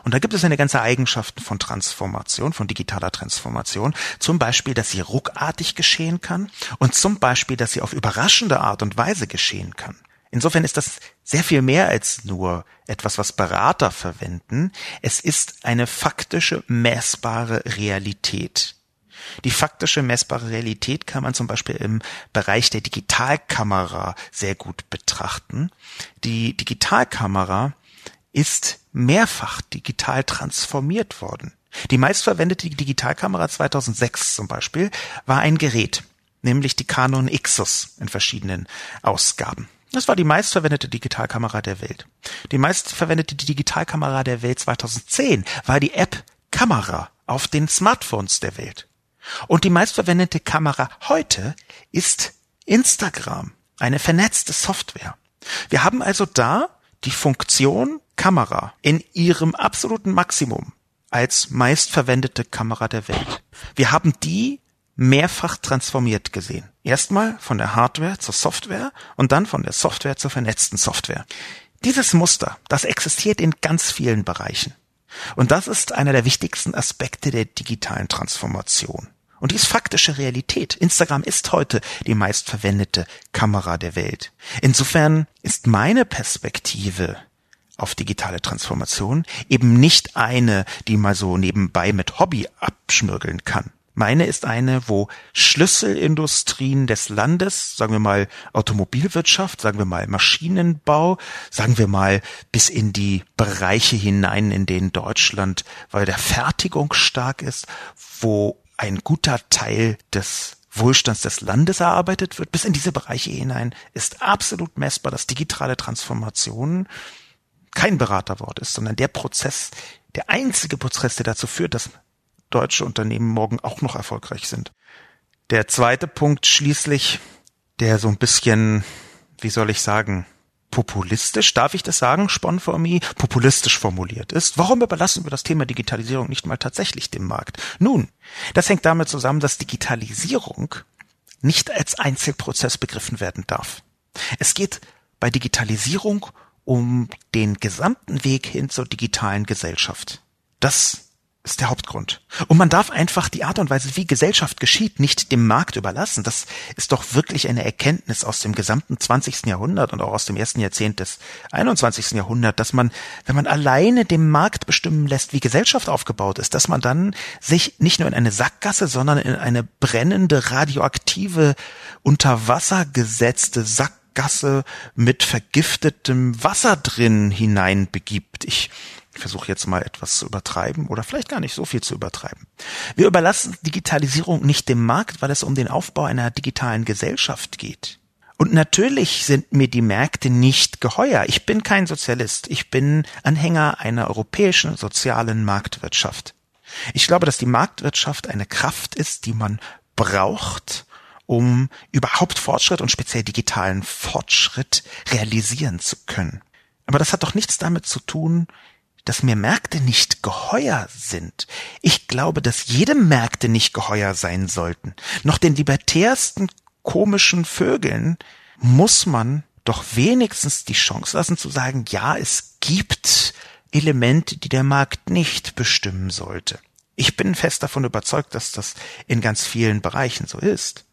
Und da gibt es eine ganze Eigenschaften von Transformation, von digitaler Transformation. Zum Beispiel, dass sie ruckartig geschehen kann und zum Beispiel, dass sie auf überraschende Art und Weise geschehen kann. Insofern ist das sehr viel mehr als nur etwas, was Berater verwenden. Es ist eine faktische, messbare Realität. Die faktische, messbare Realität kann man zum Beispiel im Bereich der Digitalkamera sehr gut betrachten. Die Digitalkamera ist mehrfach digital transformiert worden. Die meistverwendete Digitalkamera 2006 zum Beispiel war ein Gerät, nämlich die Canon Ixus in verschiedenen Ausgaben. Das war die meistverwendete Digitalkamera der Welt. Die meistverwendete Digitalkamera der Welt 2010 war die App Kamera auf den Smartphones der Welt. Und die meistverwendete Kamera heute ist Instagram, eine vernetzte Software. Wir haben also da die Funktion Kamera in ihrem absoluten Maximum als meistverwendete Kamera der Welt. Wir haben die mehrfach transformiert gesehen. Erstmal von der Hardware zur Software und dann von der Software zur vernetzten Software. Dieses Muster, das existiert in ganz vielen Bereichen. Und das ist einer der wichtigsten Aspekte der digitalen Transformation. Und die ist faktische Realität. Instagram ist heute die meistverwendete Kamera der Welt. Insofern ist meine Perspektive auf digitale Transformation eben nicht eine, die mal so nebenbei mit Hobby abschmürgeln kann. Meine ist eine, wo Schlüsselindustrien des Landes, sagen wir mal Automobilwirtschaft, sagen wir mal Maschinenbau, sagen wir mal bis in die Bereiche hinein, in denen Deutschland weil der Fertigung stark ist, wo ein guter Teil des Wohlstands des Landes erarbeitet wird, bis in diese Bereiche hinein, ist absolut messbar, dass digitale Transformation kein Beraterwort ist, sondern der Prozess, der einzige Prozess, der dazu führt, dass deutsche Unternehmen morgen auch noch erfolgreich sind. Der zweite Punkt schließlich, der so ein bisschen, wie soll ich sagen, populistisch, darf ich das sagen, Sponformie, populistisch formuliert ist. Warum überlassen wir das Thema Digitalisierung nicht mal tatsächlich dem Markt? Nun, das hängt damit zusammen, dass Digitalisierung nicht als Einzelprozess begriffen werden darf. Es geht bei Digitalisierung den gesamten Weg hin zur digitalen Gesellschaft. Das ist der Hauptgrund. Und man darf einfach die Art und Weise, wie Gesellschaft geschieht, nicht dem Markt überlassen. Das ist doch wirklich eine Erkenntnis aus dem gesamten 20. Jahrhundert und auch aus dem ersten Jahrzehnt des 21. Jahrhunderts, dass man, wenn man alleine dem Markt bestimmen lässt, wie Gesellschaft aufgebaut ist, dass man dann sich nicht nur in eine Sackgasse, sondern in eine brennende, radioaktive, unter Wasser gesetzte Sackgasse mit vergiftetem Wasser drin hineinbegibt. Ich versuche jetzt mal etwas zu übertreiben oder vielleicht gar nicht so viel zu übertreiben. Wir überlassen Digitalisierung nicht dem Markt, weil es um den Aufbau einer digitalen Gesellschaft geht. Und natürlich sind mir die Märkte nicht geheuer. Ich bin kein Sozialist. Ich bin Anhänger einer europäischen sozialen Marktwirtschaft. Ich glaube, dass die Marktwirtschaft eine Kraft ist, die man braucht, um überhaupt Fortschritt und speziell digitalen Fortschritt realisieren zu können. Aber das hat doch nichts damit zu tun, dass mir Märkte nicht geheuer sind. Ich glaube, dass jedem Märkte nicht geheuer sein sollten. Noch den libertärsten komischen Vögeln muss man doch wenigstens die Chance lassen zu sagen, ja, es gibt Elemente, die der Markt nicht bestimmen sollte. Ich bin fest davon überzeugt, dass das in ganz vielen Bereichen so ist.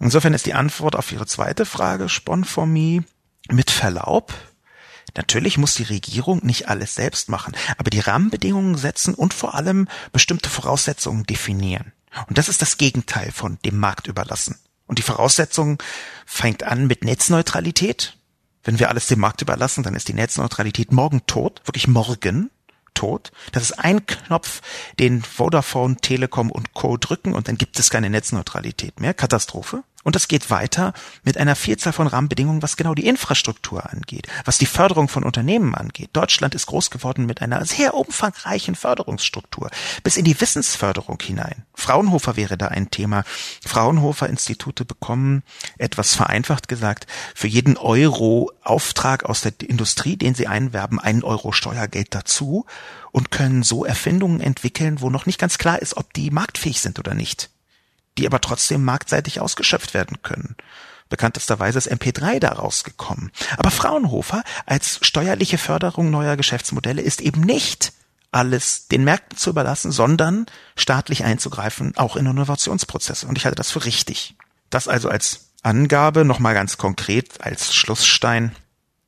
Insofern ist die Antwort auf Ihre zweite Frage, Sponformie, mit Verlaub, Natürlich muss die Regierung nicht alles selbst machen, aber die Rahmenbedingungen setzen und vor allem bestimmte Voraussetzungen definieren. Und das ist das Gegenteil von dem Markt überlassen. Und die Voraussetzung fängt an mit Netzneutralität. Wenn wir alles dem Markt überlassen, dann ist die Netzneutralität morgen tot, wirklich morgen tot. Das ist ein Knopf, den Vodafone, Telekom und Co. drücken und dann gibt es keine Netzneutralität mehr. Katastrophe. Und es geht weiter mit einer Vielzahl von Rahmenbedingungen, was genau die Infrastruktur angeht, was die Förderung von Unternehmen angeht. Deutschland ist groß geworden mit einer sehr umfangreichen Förderungsstruktur, bis in die Wissensförderung hinein. Fraunhofer wäre da ein Thema. Fraunhofer Institute bekommen, etwas vereinfacht gesagt, für jeden Euro Auftrag aus der Industrie, den sie einwerben, einen Euro Steuergeld dazu und können so Erfindungen entwickeln, wo noch nicht ganz klar ist, ob die marktfähig sind oder nicht die aber trotzdem marktseitig ausgeschöpft werden können. Bekanntesterweise ist MP3 daraus gekommen. Aber Fraunhofer als steuerliche Förderung neuer Geschäftsmodelle ist eben nicht alles den Märkten zu überlassen, sondern staatlich einzugreifen, auch in Innovationsprozesse. Und ich halte das für richtig. Das also als Angabe, nochmal ganz konkret als Schlussstein.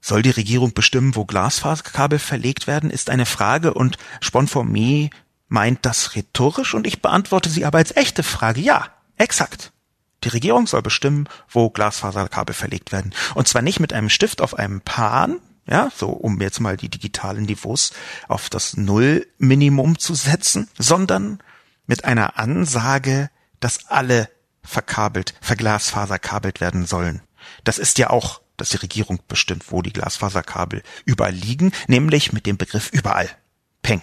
Soll die Regierung bestimmen, wo Glasfaserkabel verlegt werden, ist eine Frage und Sponformie meint das rhetorisch und ich beantworte sie aber als echte Frage. Ja, Exakt. Die Regierung soll bestimmen, wo Glasfaserkabel verlegt werden. Und zwar nicht mit einem Stift auf einem Pan, ja, so um jetzt mal die digitalen Niveaus auf das Nullminimum zu setzen, sondern mit einer Ansage, dass alle verkabelt, verglasfaserkabelt werden sollen. Das ist ja auch, dass die Regierung bestimmt, wo die Glasfaserkabel überall liegen, nämlich mit dem Begriff überall. Peng.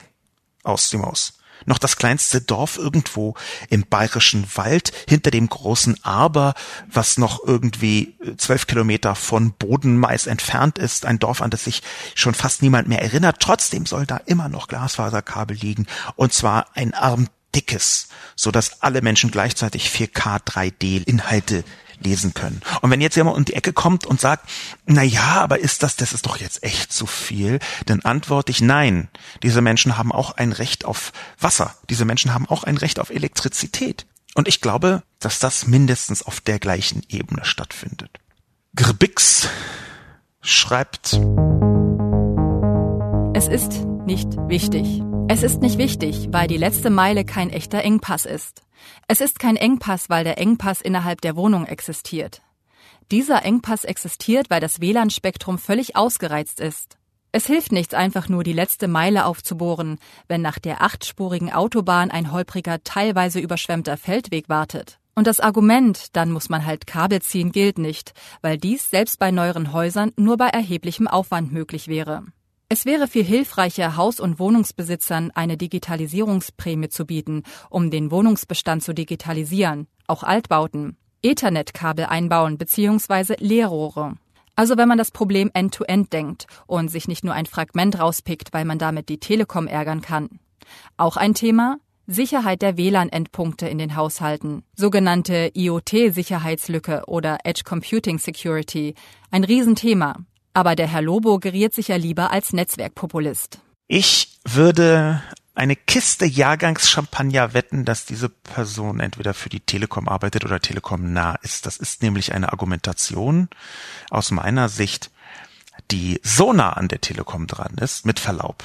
Aus dem Maus noch das kleinste Dorf irgendwo im bayerischen Wald hinter dem großen Aber, was noch irgendwie zwölf Kilometer von Bodenmais entfernt ist, ein Dorf, an das sich schon fast niemand mehr erinnert. Trotzdem soll da immer noch Glasfaserkabel liegen und zwar ein armdickes, so dass alle Menschen gleichzeitig 4K 3D Inhalte lesen können. Und wenn jetzt jemand um die Ecke kommt und sagt, na ja, aber ist das, das ist doch jetzt echt zu viel, dann antworte ich nein. Diese Menschen haben auch ein Recht auf Wasser. Diese Menschen haben auch ein Recht auf Elektrizität. Und ich glaube, dass das mindestens auf der gleichen Ebene stattfindet. Grbix schreibt, es ist nicht wichtig. Es ist nicht wichtig, weil die letzte Meile kein echter Engpass ist. Es ist kein Engpass, weil der Engpass innerhalb der Wohnung existiert. Dieser Engpass existiert, weil das WLAN-Spektrum völlig ausgereizt ist. Es hilft nichts, einfach nur die letzte Meile aufzubohren, wenn nach der achtspurigen Autobahn ein holpriger, teilweise überschwemmter Feldweg wartet. Und das Argument, dann muss man halt Kabel ziehen, gilt nicht, weil dies selbst bei neueren Häusern nur bei erheblichem Aufwand möglich wäre. Es wäre viel hilfreicher, Haus- und Wohnungsbesitzern eine Digitalisierungsprämie zu bieten, um den Wohnungsbestand zu digitalisieren, auch Altbauten, Ethernet-Kabel einbauen bzw. Leerrohre. Also wenn man das Problem end-to-end -End denkt und sich nicht nur ein Fragment rauspickt, weil man damit die Telekom ärgern kann. Auch ein Thema? Sicherheit der WLAN-Endpunkte in den Haushalten, sogenannte IoT-Sicherheitslücke oder Edge Computing Security, ein Riesenthema. Aber der Herr Lobo geriert sich ja lieber als Netzwerkpopulist. Ich würde eine Kiste Jahrgangschampagner wetten, dass diese Person entweder für die Telekom arbeitet oder Telekom nah ist. Das ist nämlich eine Argumentation aus meiner Sicht, die so nah an der Telekom dran ist, mit Verlaub.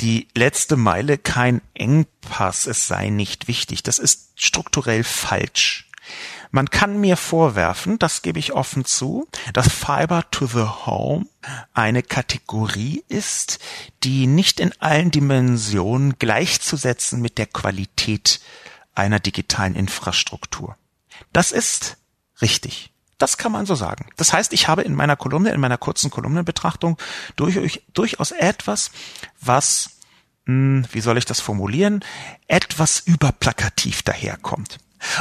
Die letzte Meile kein Engpass, es sei nicht wichtig. Das ist strukturell falsch. Man kann mir vorwerfen, das gebe ich offen zu, dass Fiber to the Home eine Kategorie ist, die nicht in allen Dimensionen gleichzusetzen mit der Qualität einer digitalen Infrastruktur. Das ist richtig. Das kann man so sagen. Das heißt, ich habe in meiner Kolumne, in meiner kurzen Kolumnenbetrachtung durchaus etwas, was, hm, wie soll ich das formulieren, etwas überplakativ daherkommt.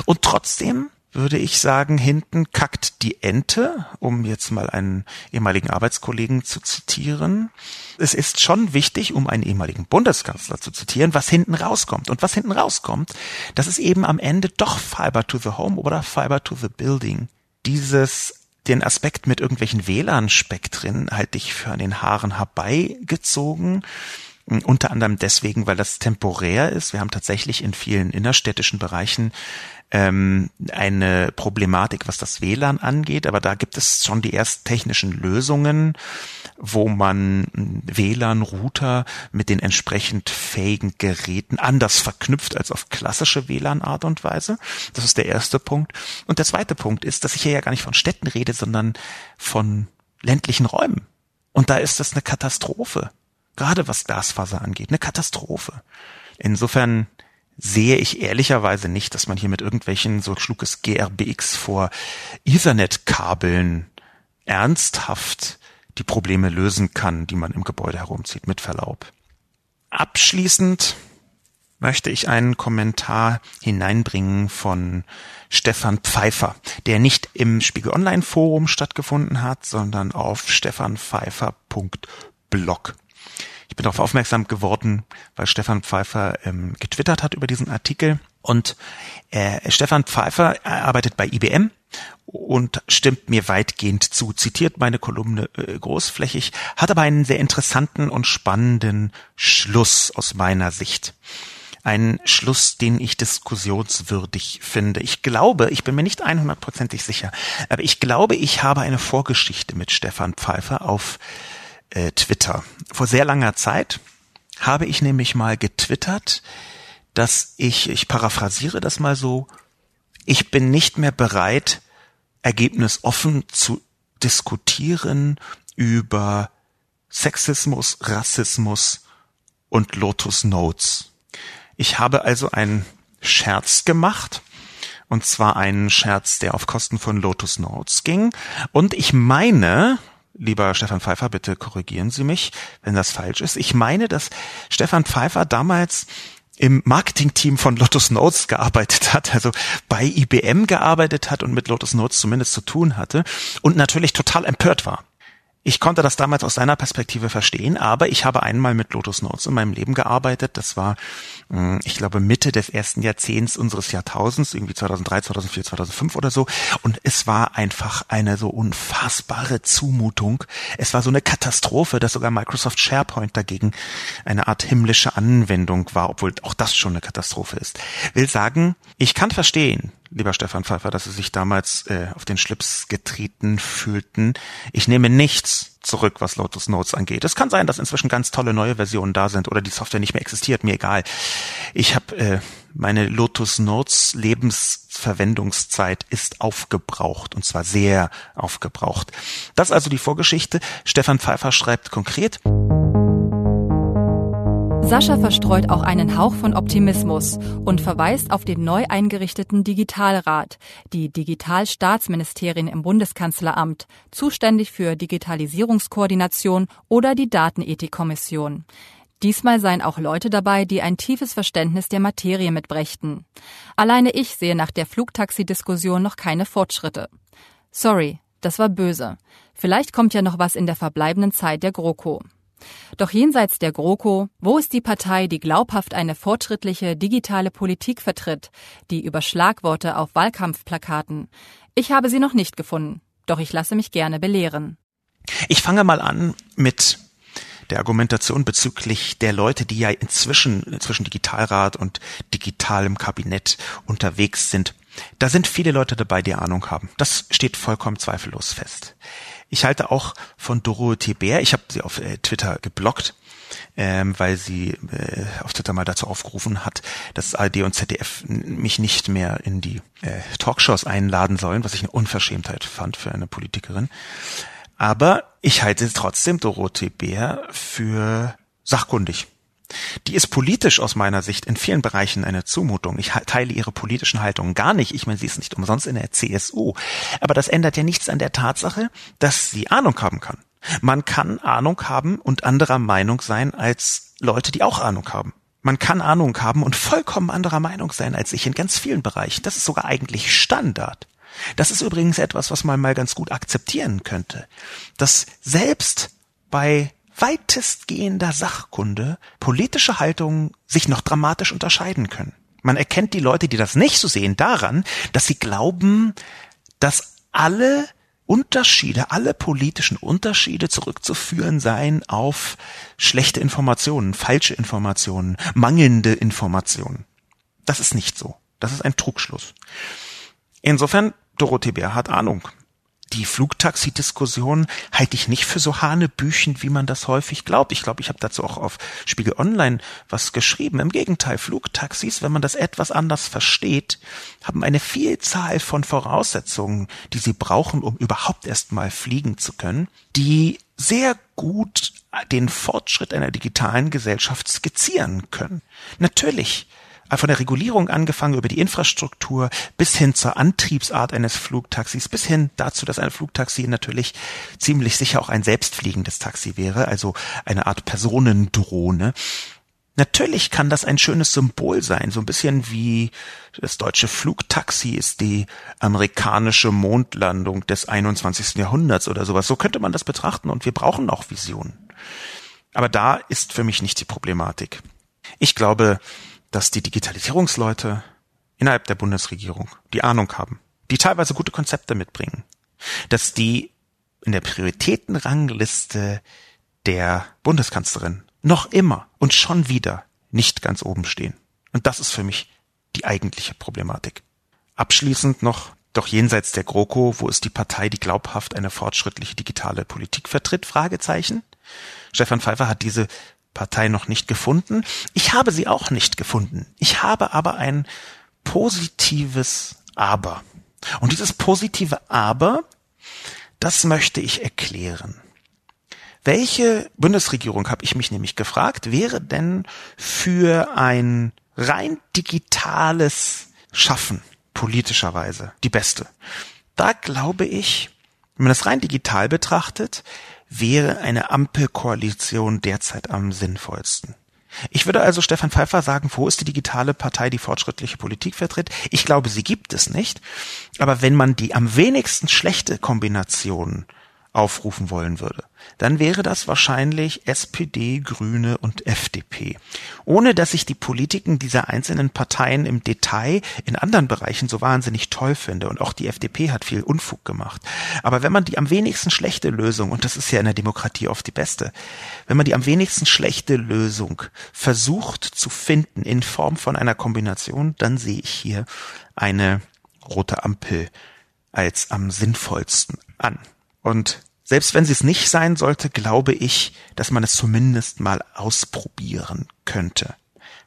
Und trotzdem würde ich sagen, hinten kackt die Ente, um jetzt mal einen ehemaligen Arbeitskollegen zu zitieren. Es ist schon wichtig, um einen ehemaligen Bundeskanzler zu zitieren, was hinten rauskommt. Und was hinten rauskommt, das ist eben am Ende doch Fiber to the Home oder Fiber to the Building. Dieses den Aspekt mit irgendwelchen WLAN-Spektren halte ich für an den Haaren herbeigezogen. Unter anderem deswegen, weil das temporär ist. Wir haben tatsächlich in vielen innerstädtischen Bereichen ähm, eine Problematik, was das WLAN angeht, aber da gibt es schon die ersten technischen Lösungen, wo man WLAN-Router mit den entsprechend fähigen Geräten anders verknüpft als auf klassische WLAN-Art und Weise. Das ist der erste Punkt. Und der zweite Punkt ist, dass ich hier ja gar nicht von Städten rede, sondern von ländlichen Räumen. Und da ist das eine Katastrophe. Gerade was Glasfaser angeht, eine Katastrophe. Insofern sehe ich ehrlicherweise nicht, dass man hier mit irgendwelchen, so schlug es GRBX vor, Ethernet-Kabeln ernsthaft die Probleme lösen kann, die man im Gebäude herumzieht, mit Verlaub. Abschließend möchte ich einen Kommentar hineinbringen von Stefan Pfeiffer, der nicht im Spiegel Online Forum stattgefunden hat, sondern auf stefanpfeiffer.blog. Ich bin darauf aufmerksam geworden, weil Stefan Pfeiffer ähm, getwittert hat über diesen Artikel. Und äh, Stefan Pfeiffer arbeitet bei IBM und stimmt mir weitgehend zu, zitiert meine Kolumne äh, großflächig, hat aber einen sehr interessanten und spannenden Schluss aus meiner Sicht. Ein Schluss, den ich diskussionswürdig finde. Ich glaube, ich bin mir nicht 100%ig sicher, aber ich glaube, ich habe eine Vorgeschichte mit Stefan Pfeiffer auf äh, Twitter. Vor sehr langer Zeit habe ich nämlich mal getwittert, dass ich, ich paraphrasiere das mal so, ich bin nicht mehr bereit, ergebnisoffen zu diskutieren über Sexismus, Rassismus und Lotus Notes. Ich habe also einen Scherz gemacht, und zwar einen Scherz, der auf Kosten von Lotus Notes ging. Und ich meine, lieber Stefan Pfeiffer, bitte korrigieren Sie mich, wenn das falsch ist. Ich meine, dass Stefan Pfeiffer damals im Marketingteam von Lotus Notes gearbeitet hat, also bei IBM gearbeitet hat und mit Lotus Notes zumindest zu tun hatte und natürlich total empört war. Ich konnte das damals aus seiner Perspektive verstehen, aber ich habe einmal mit Lotus Notes in meinem Leben gearbeitet. Das war, hm, ich glaube, Mitte des ersten Jahrzehnts unseres Jahrtausends, irgendwie 2003, 2004, 2005 oder so. Und es war einfach eine so unfassbare Zumutung. Es war so eine Katastrophe, dass sogar Microsoft SharePoint dagegen eine Art himmlische Anwendung war, obwohl auch das schon eine Katastrophe ist. Will sagen, ich kann verstehen, lieber Stefan Pfeiffer, dass Sie sich damals äh, auf den Schlips getreten fühlten. Ich nehme nichts zurück, was Lotus Notes angeht. Es kann sein, dass inzwischen ganz tolle neue Versionen da sind oder die Software nicht mehr existiert, mir egal. Ich habe äh, meine Lotus Notes Lebensverwendungszeit ist aufgebraucht und zwar sehr aufgebraucht. Das ist also die Vorgeschichte. Stefan Pfeiffer schreibt konkret. Sascha verstreut auch einen Hauch von Optimismus und verweist auf den neu eingerichteten Digitalrat, die Digitalstaatsministerien im Bundeskanzleramt, zuständig für Digitalisierungskoordination oder die Datenethikkommission. Diesmal seien auch Leute dabei, die ein tiefes Verständnis der Materie mitbrächten. Alleine ich sehe nach der Flugtaxi-Diskussion noch keine Fortschritte. Sorry, das war böse. Vielleicht kommt ja noch was in der verbleibenden Zeit der GroKo. Doch jenseits der GroKo, wo ist die Partei, die glaubhaft eine fortschrittliche digitale Politik vertritt, die über Schlagworte auf Wahlkampfplakaten? Ich habe sie noch nicht gefunden, doch ich lasse mich gerne belehren. Ich fange mal an mit der Argumentation bezüglich der Leute, die ja inzwischen zwischen Digitalrat und digitalem Kabinett unterwegs sind. Da sind viele Leute dabei, die Ahnung haben. Das steht vollkommen zweifellos fest. Ich halte auch von Dorothee Bär, ich habe sie auf äh, Twitter geblockt, ähm, weil sie äh, auf Twitter mal dazu aufgerufen hat, dass ARD und ZDF mich nicht mehr in die äh, Talkshows einladen sollen, was ich eine Unverschämtheit fand für eine Politikerin. Aber ich halte trotzdem Dorothee Bär für sachkundig. Die ist politisch aus meiner Sicht in vielen Bereichen eine Zumutung. Ich teile ihre politischen Haltungen gar nicht. Ich meine, sie ist nicht umsonst in der CSU. Aber das ändert ja nichts an der Tatsache, dass sie Ahnung haben kann. Man kann Ahnung haben und anderer Meinung sein als Leute, die auch Ahnung haben. Man kann Ahnung haben und vollkommen anderer Meinung sein als ich in ganz vielen Bereichen. Das ist sogar eigentlich Standard. Das ist übrigens etwas, was man mal ganz gut akzeptieren könnte. Dass selbst bei weitestgehender Sachkunde politische Haltungen sich noch dramatisch unterscheiden können. Man erkennt die Leute, die das nicht so sehen, daran, dass sie glauben, dass alle Unterschiede, alle politischen Unterschiede zurückzuführen seien auf schlechte Informationen, falsche Informationen, mangelnde Informationen. Das ist nicht so. Das ist ein Trugschluss. Insofern, Dorothee Bär hat Ahnung die Flugtaxi-Diskussion halte ich nicht für so hanebüchen, wie man das häufig glaubt. Ich glaube, ich habe dazu auch auf Spiegel Online was geschrieben. Im Gegenteil, Flugtaxis, wenn man das etwas anders versteht, haben eine Vielzahl von Voraussetzungen, die sie brauchen, um überhaupt erst mal fliegen zu können, die sehr gut den Fortschritt einer digitalen Gesellschaft skizzieren können. Natürlich von der Regulierung angefangen über die Infrastruktur bis hin zur Antriebsart eines Flugtaxis, bis hin dazu, dass ein Flugtaxi natürlich ziemlich sicher auch ein selbstfliegendes Taxi wäre, also eine Art Personendrohne. Natürlich kann das ein schönes Symbol sein, so ein bisschen wie das deutsche Flugtaxi ist die amerikanische Mondlandung des 21. Jahrhunderts oder sowas. So könnte man das betrachten und wir brauchen auch Visionen. Aber da ist für mich nicht die Problematik. Ich glaube, dass die Digitalisierungsleute innerhalb der Bundesregierung die Ahnung haben, die teilweise gute Konzepte mitbringen, dass die in der Prioritätenrangliste der Bundeskanzlerin noch immer und schon wieder nicht ganz oben stehen. Und das ist für mich die eigentliche Problematik. Abschließend noch, doch jenseits der GroKo, wo ist die Partei, die glaubhaft eine fortschrittliche digitale Politik vertritt? Fragezeichen. Stefan Pfeiffer hat diese Partei noch nicht gefunden. Ich habe sie auch nicht gefunden. Ich habe aber ein positives Aber. Und dieses positive Aber, das möchte ich erklären. Welche Bundesregierung, habe ich mich nämlich gefragt, wäre denn für ein rein digitales Schaffen politischerweise die beste? Da glaube ich, wenn man das rein digital betrachtet, wäre eine Ampelkoalition derzeit am sinnvollsten. Ich würde also Stefan Pfeiffer sagen, wo ist die digitale Partei, die fortschrittliche Politik vertritt? Ich glaube, sie gibt es nicht. Aber wenn man die am wenigsten schlechte Kombination aufrufen wollen würde, dann wäre das wahrscheinlich SPD, Grüne und FDP. Ohne dass ich die Politiken dieser einzelnen Parteien im Detail in anderen Bereichen so wahnsinnig toll finde. Und auch die FDP hat viel Unfug gemacht. Aber wenn man die am wenigsten schlechte Lösung, und das ist ja in der Demokratie oft die beste, wenn man die am wenigsten schlechte Lösung versucht zu finden in Form von einer Kombination, dann sehe ich hier eine rote Ampel als am sinnvollsten an. Und selbst wenn sie es nicht sein sollte, glaube ich, dass man es zumindest mal ausprobieren könnte.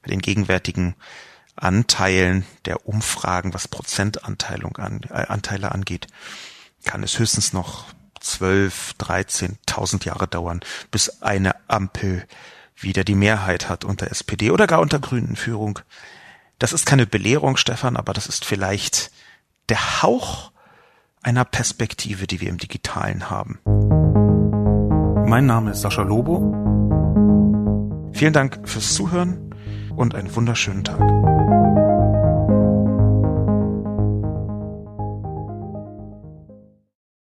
Bei den gegenwärtigen Anteilen der Umfragen, was Prozentanteilung an, äh, Anteile angeht, kann es höchstens noch 12, 13.000 Jahre dauern, bis eine Ampel wieder die Mehrheit hat unter SPD oder gar unter Grünen Führung. Das ist keine Belehrung, Stefan, aber das ist vielleicht der Hauch einer Perspektive, die wir im Digitalen haben. Mein Name ist Sascha Lobo. Vielen Dank fürs Zuhören und einen wunderschönen Tag.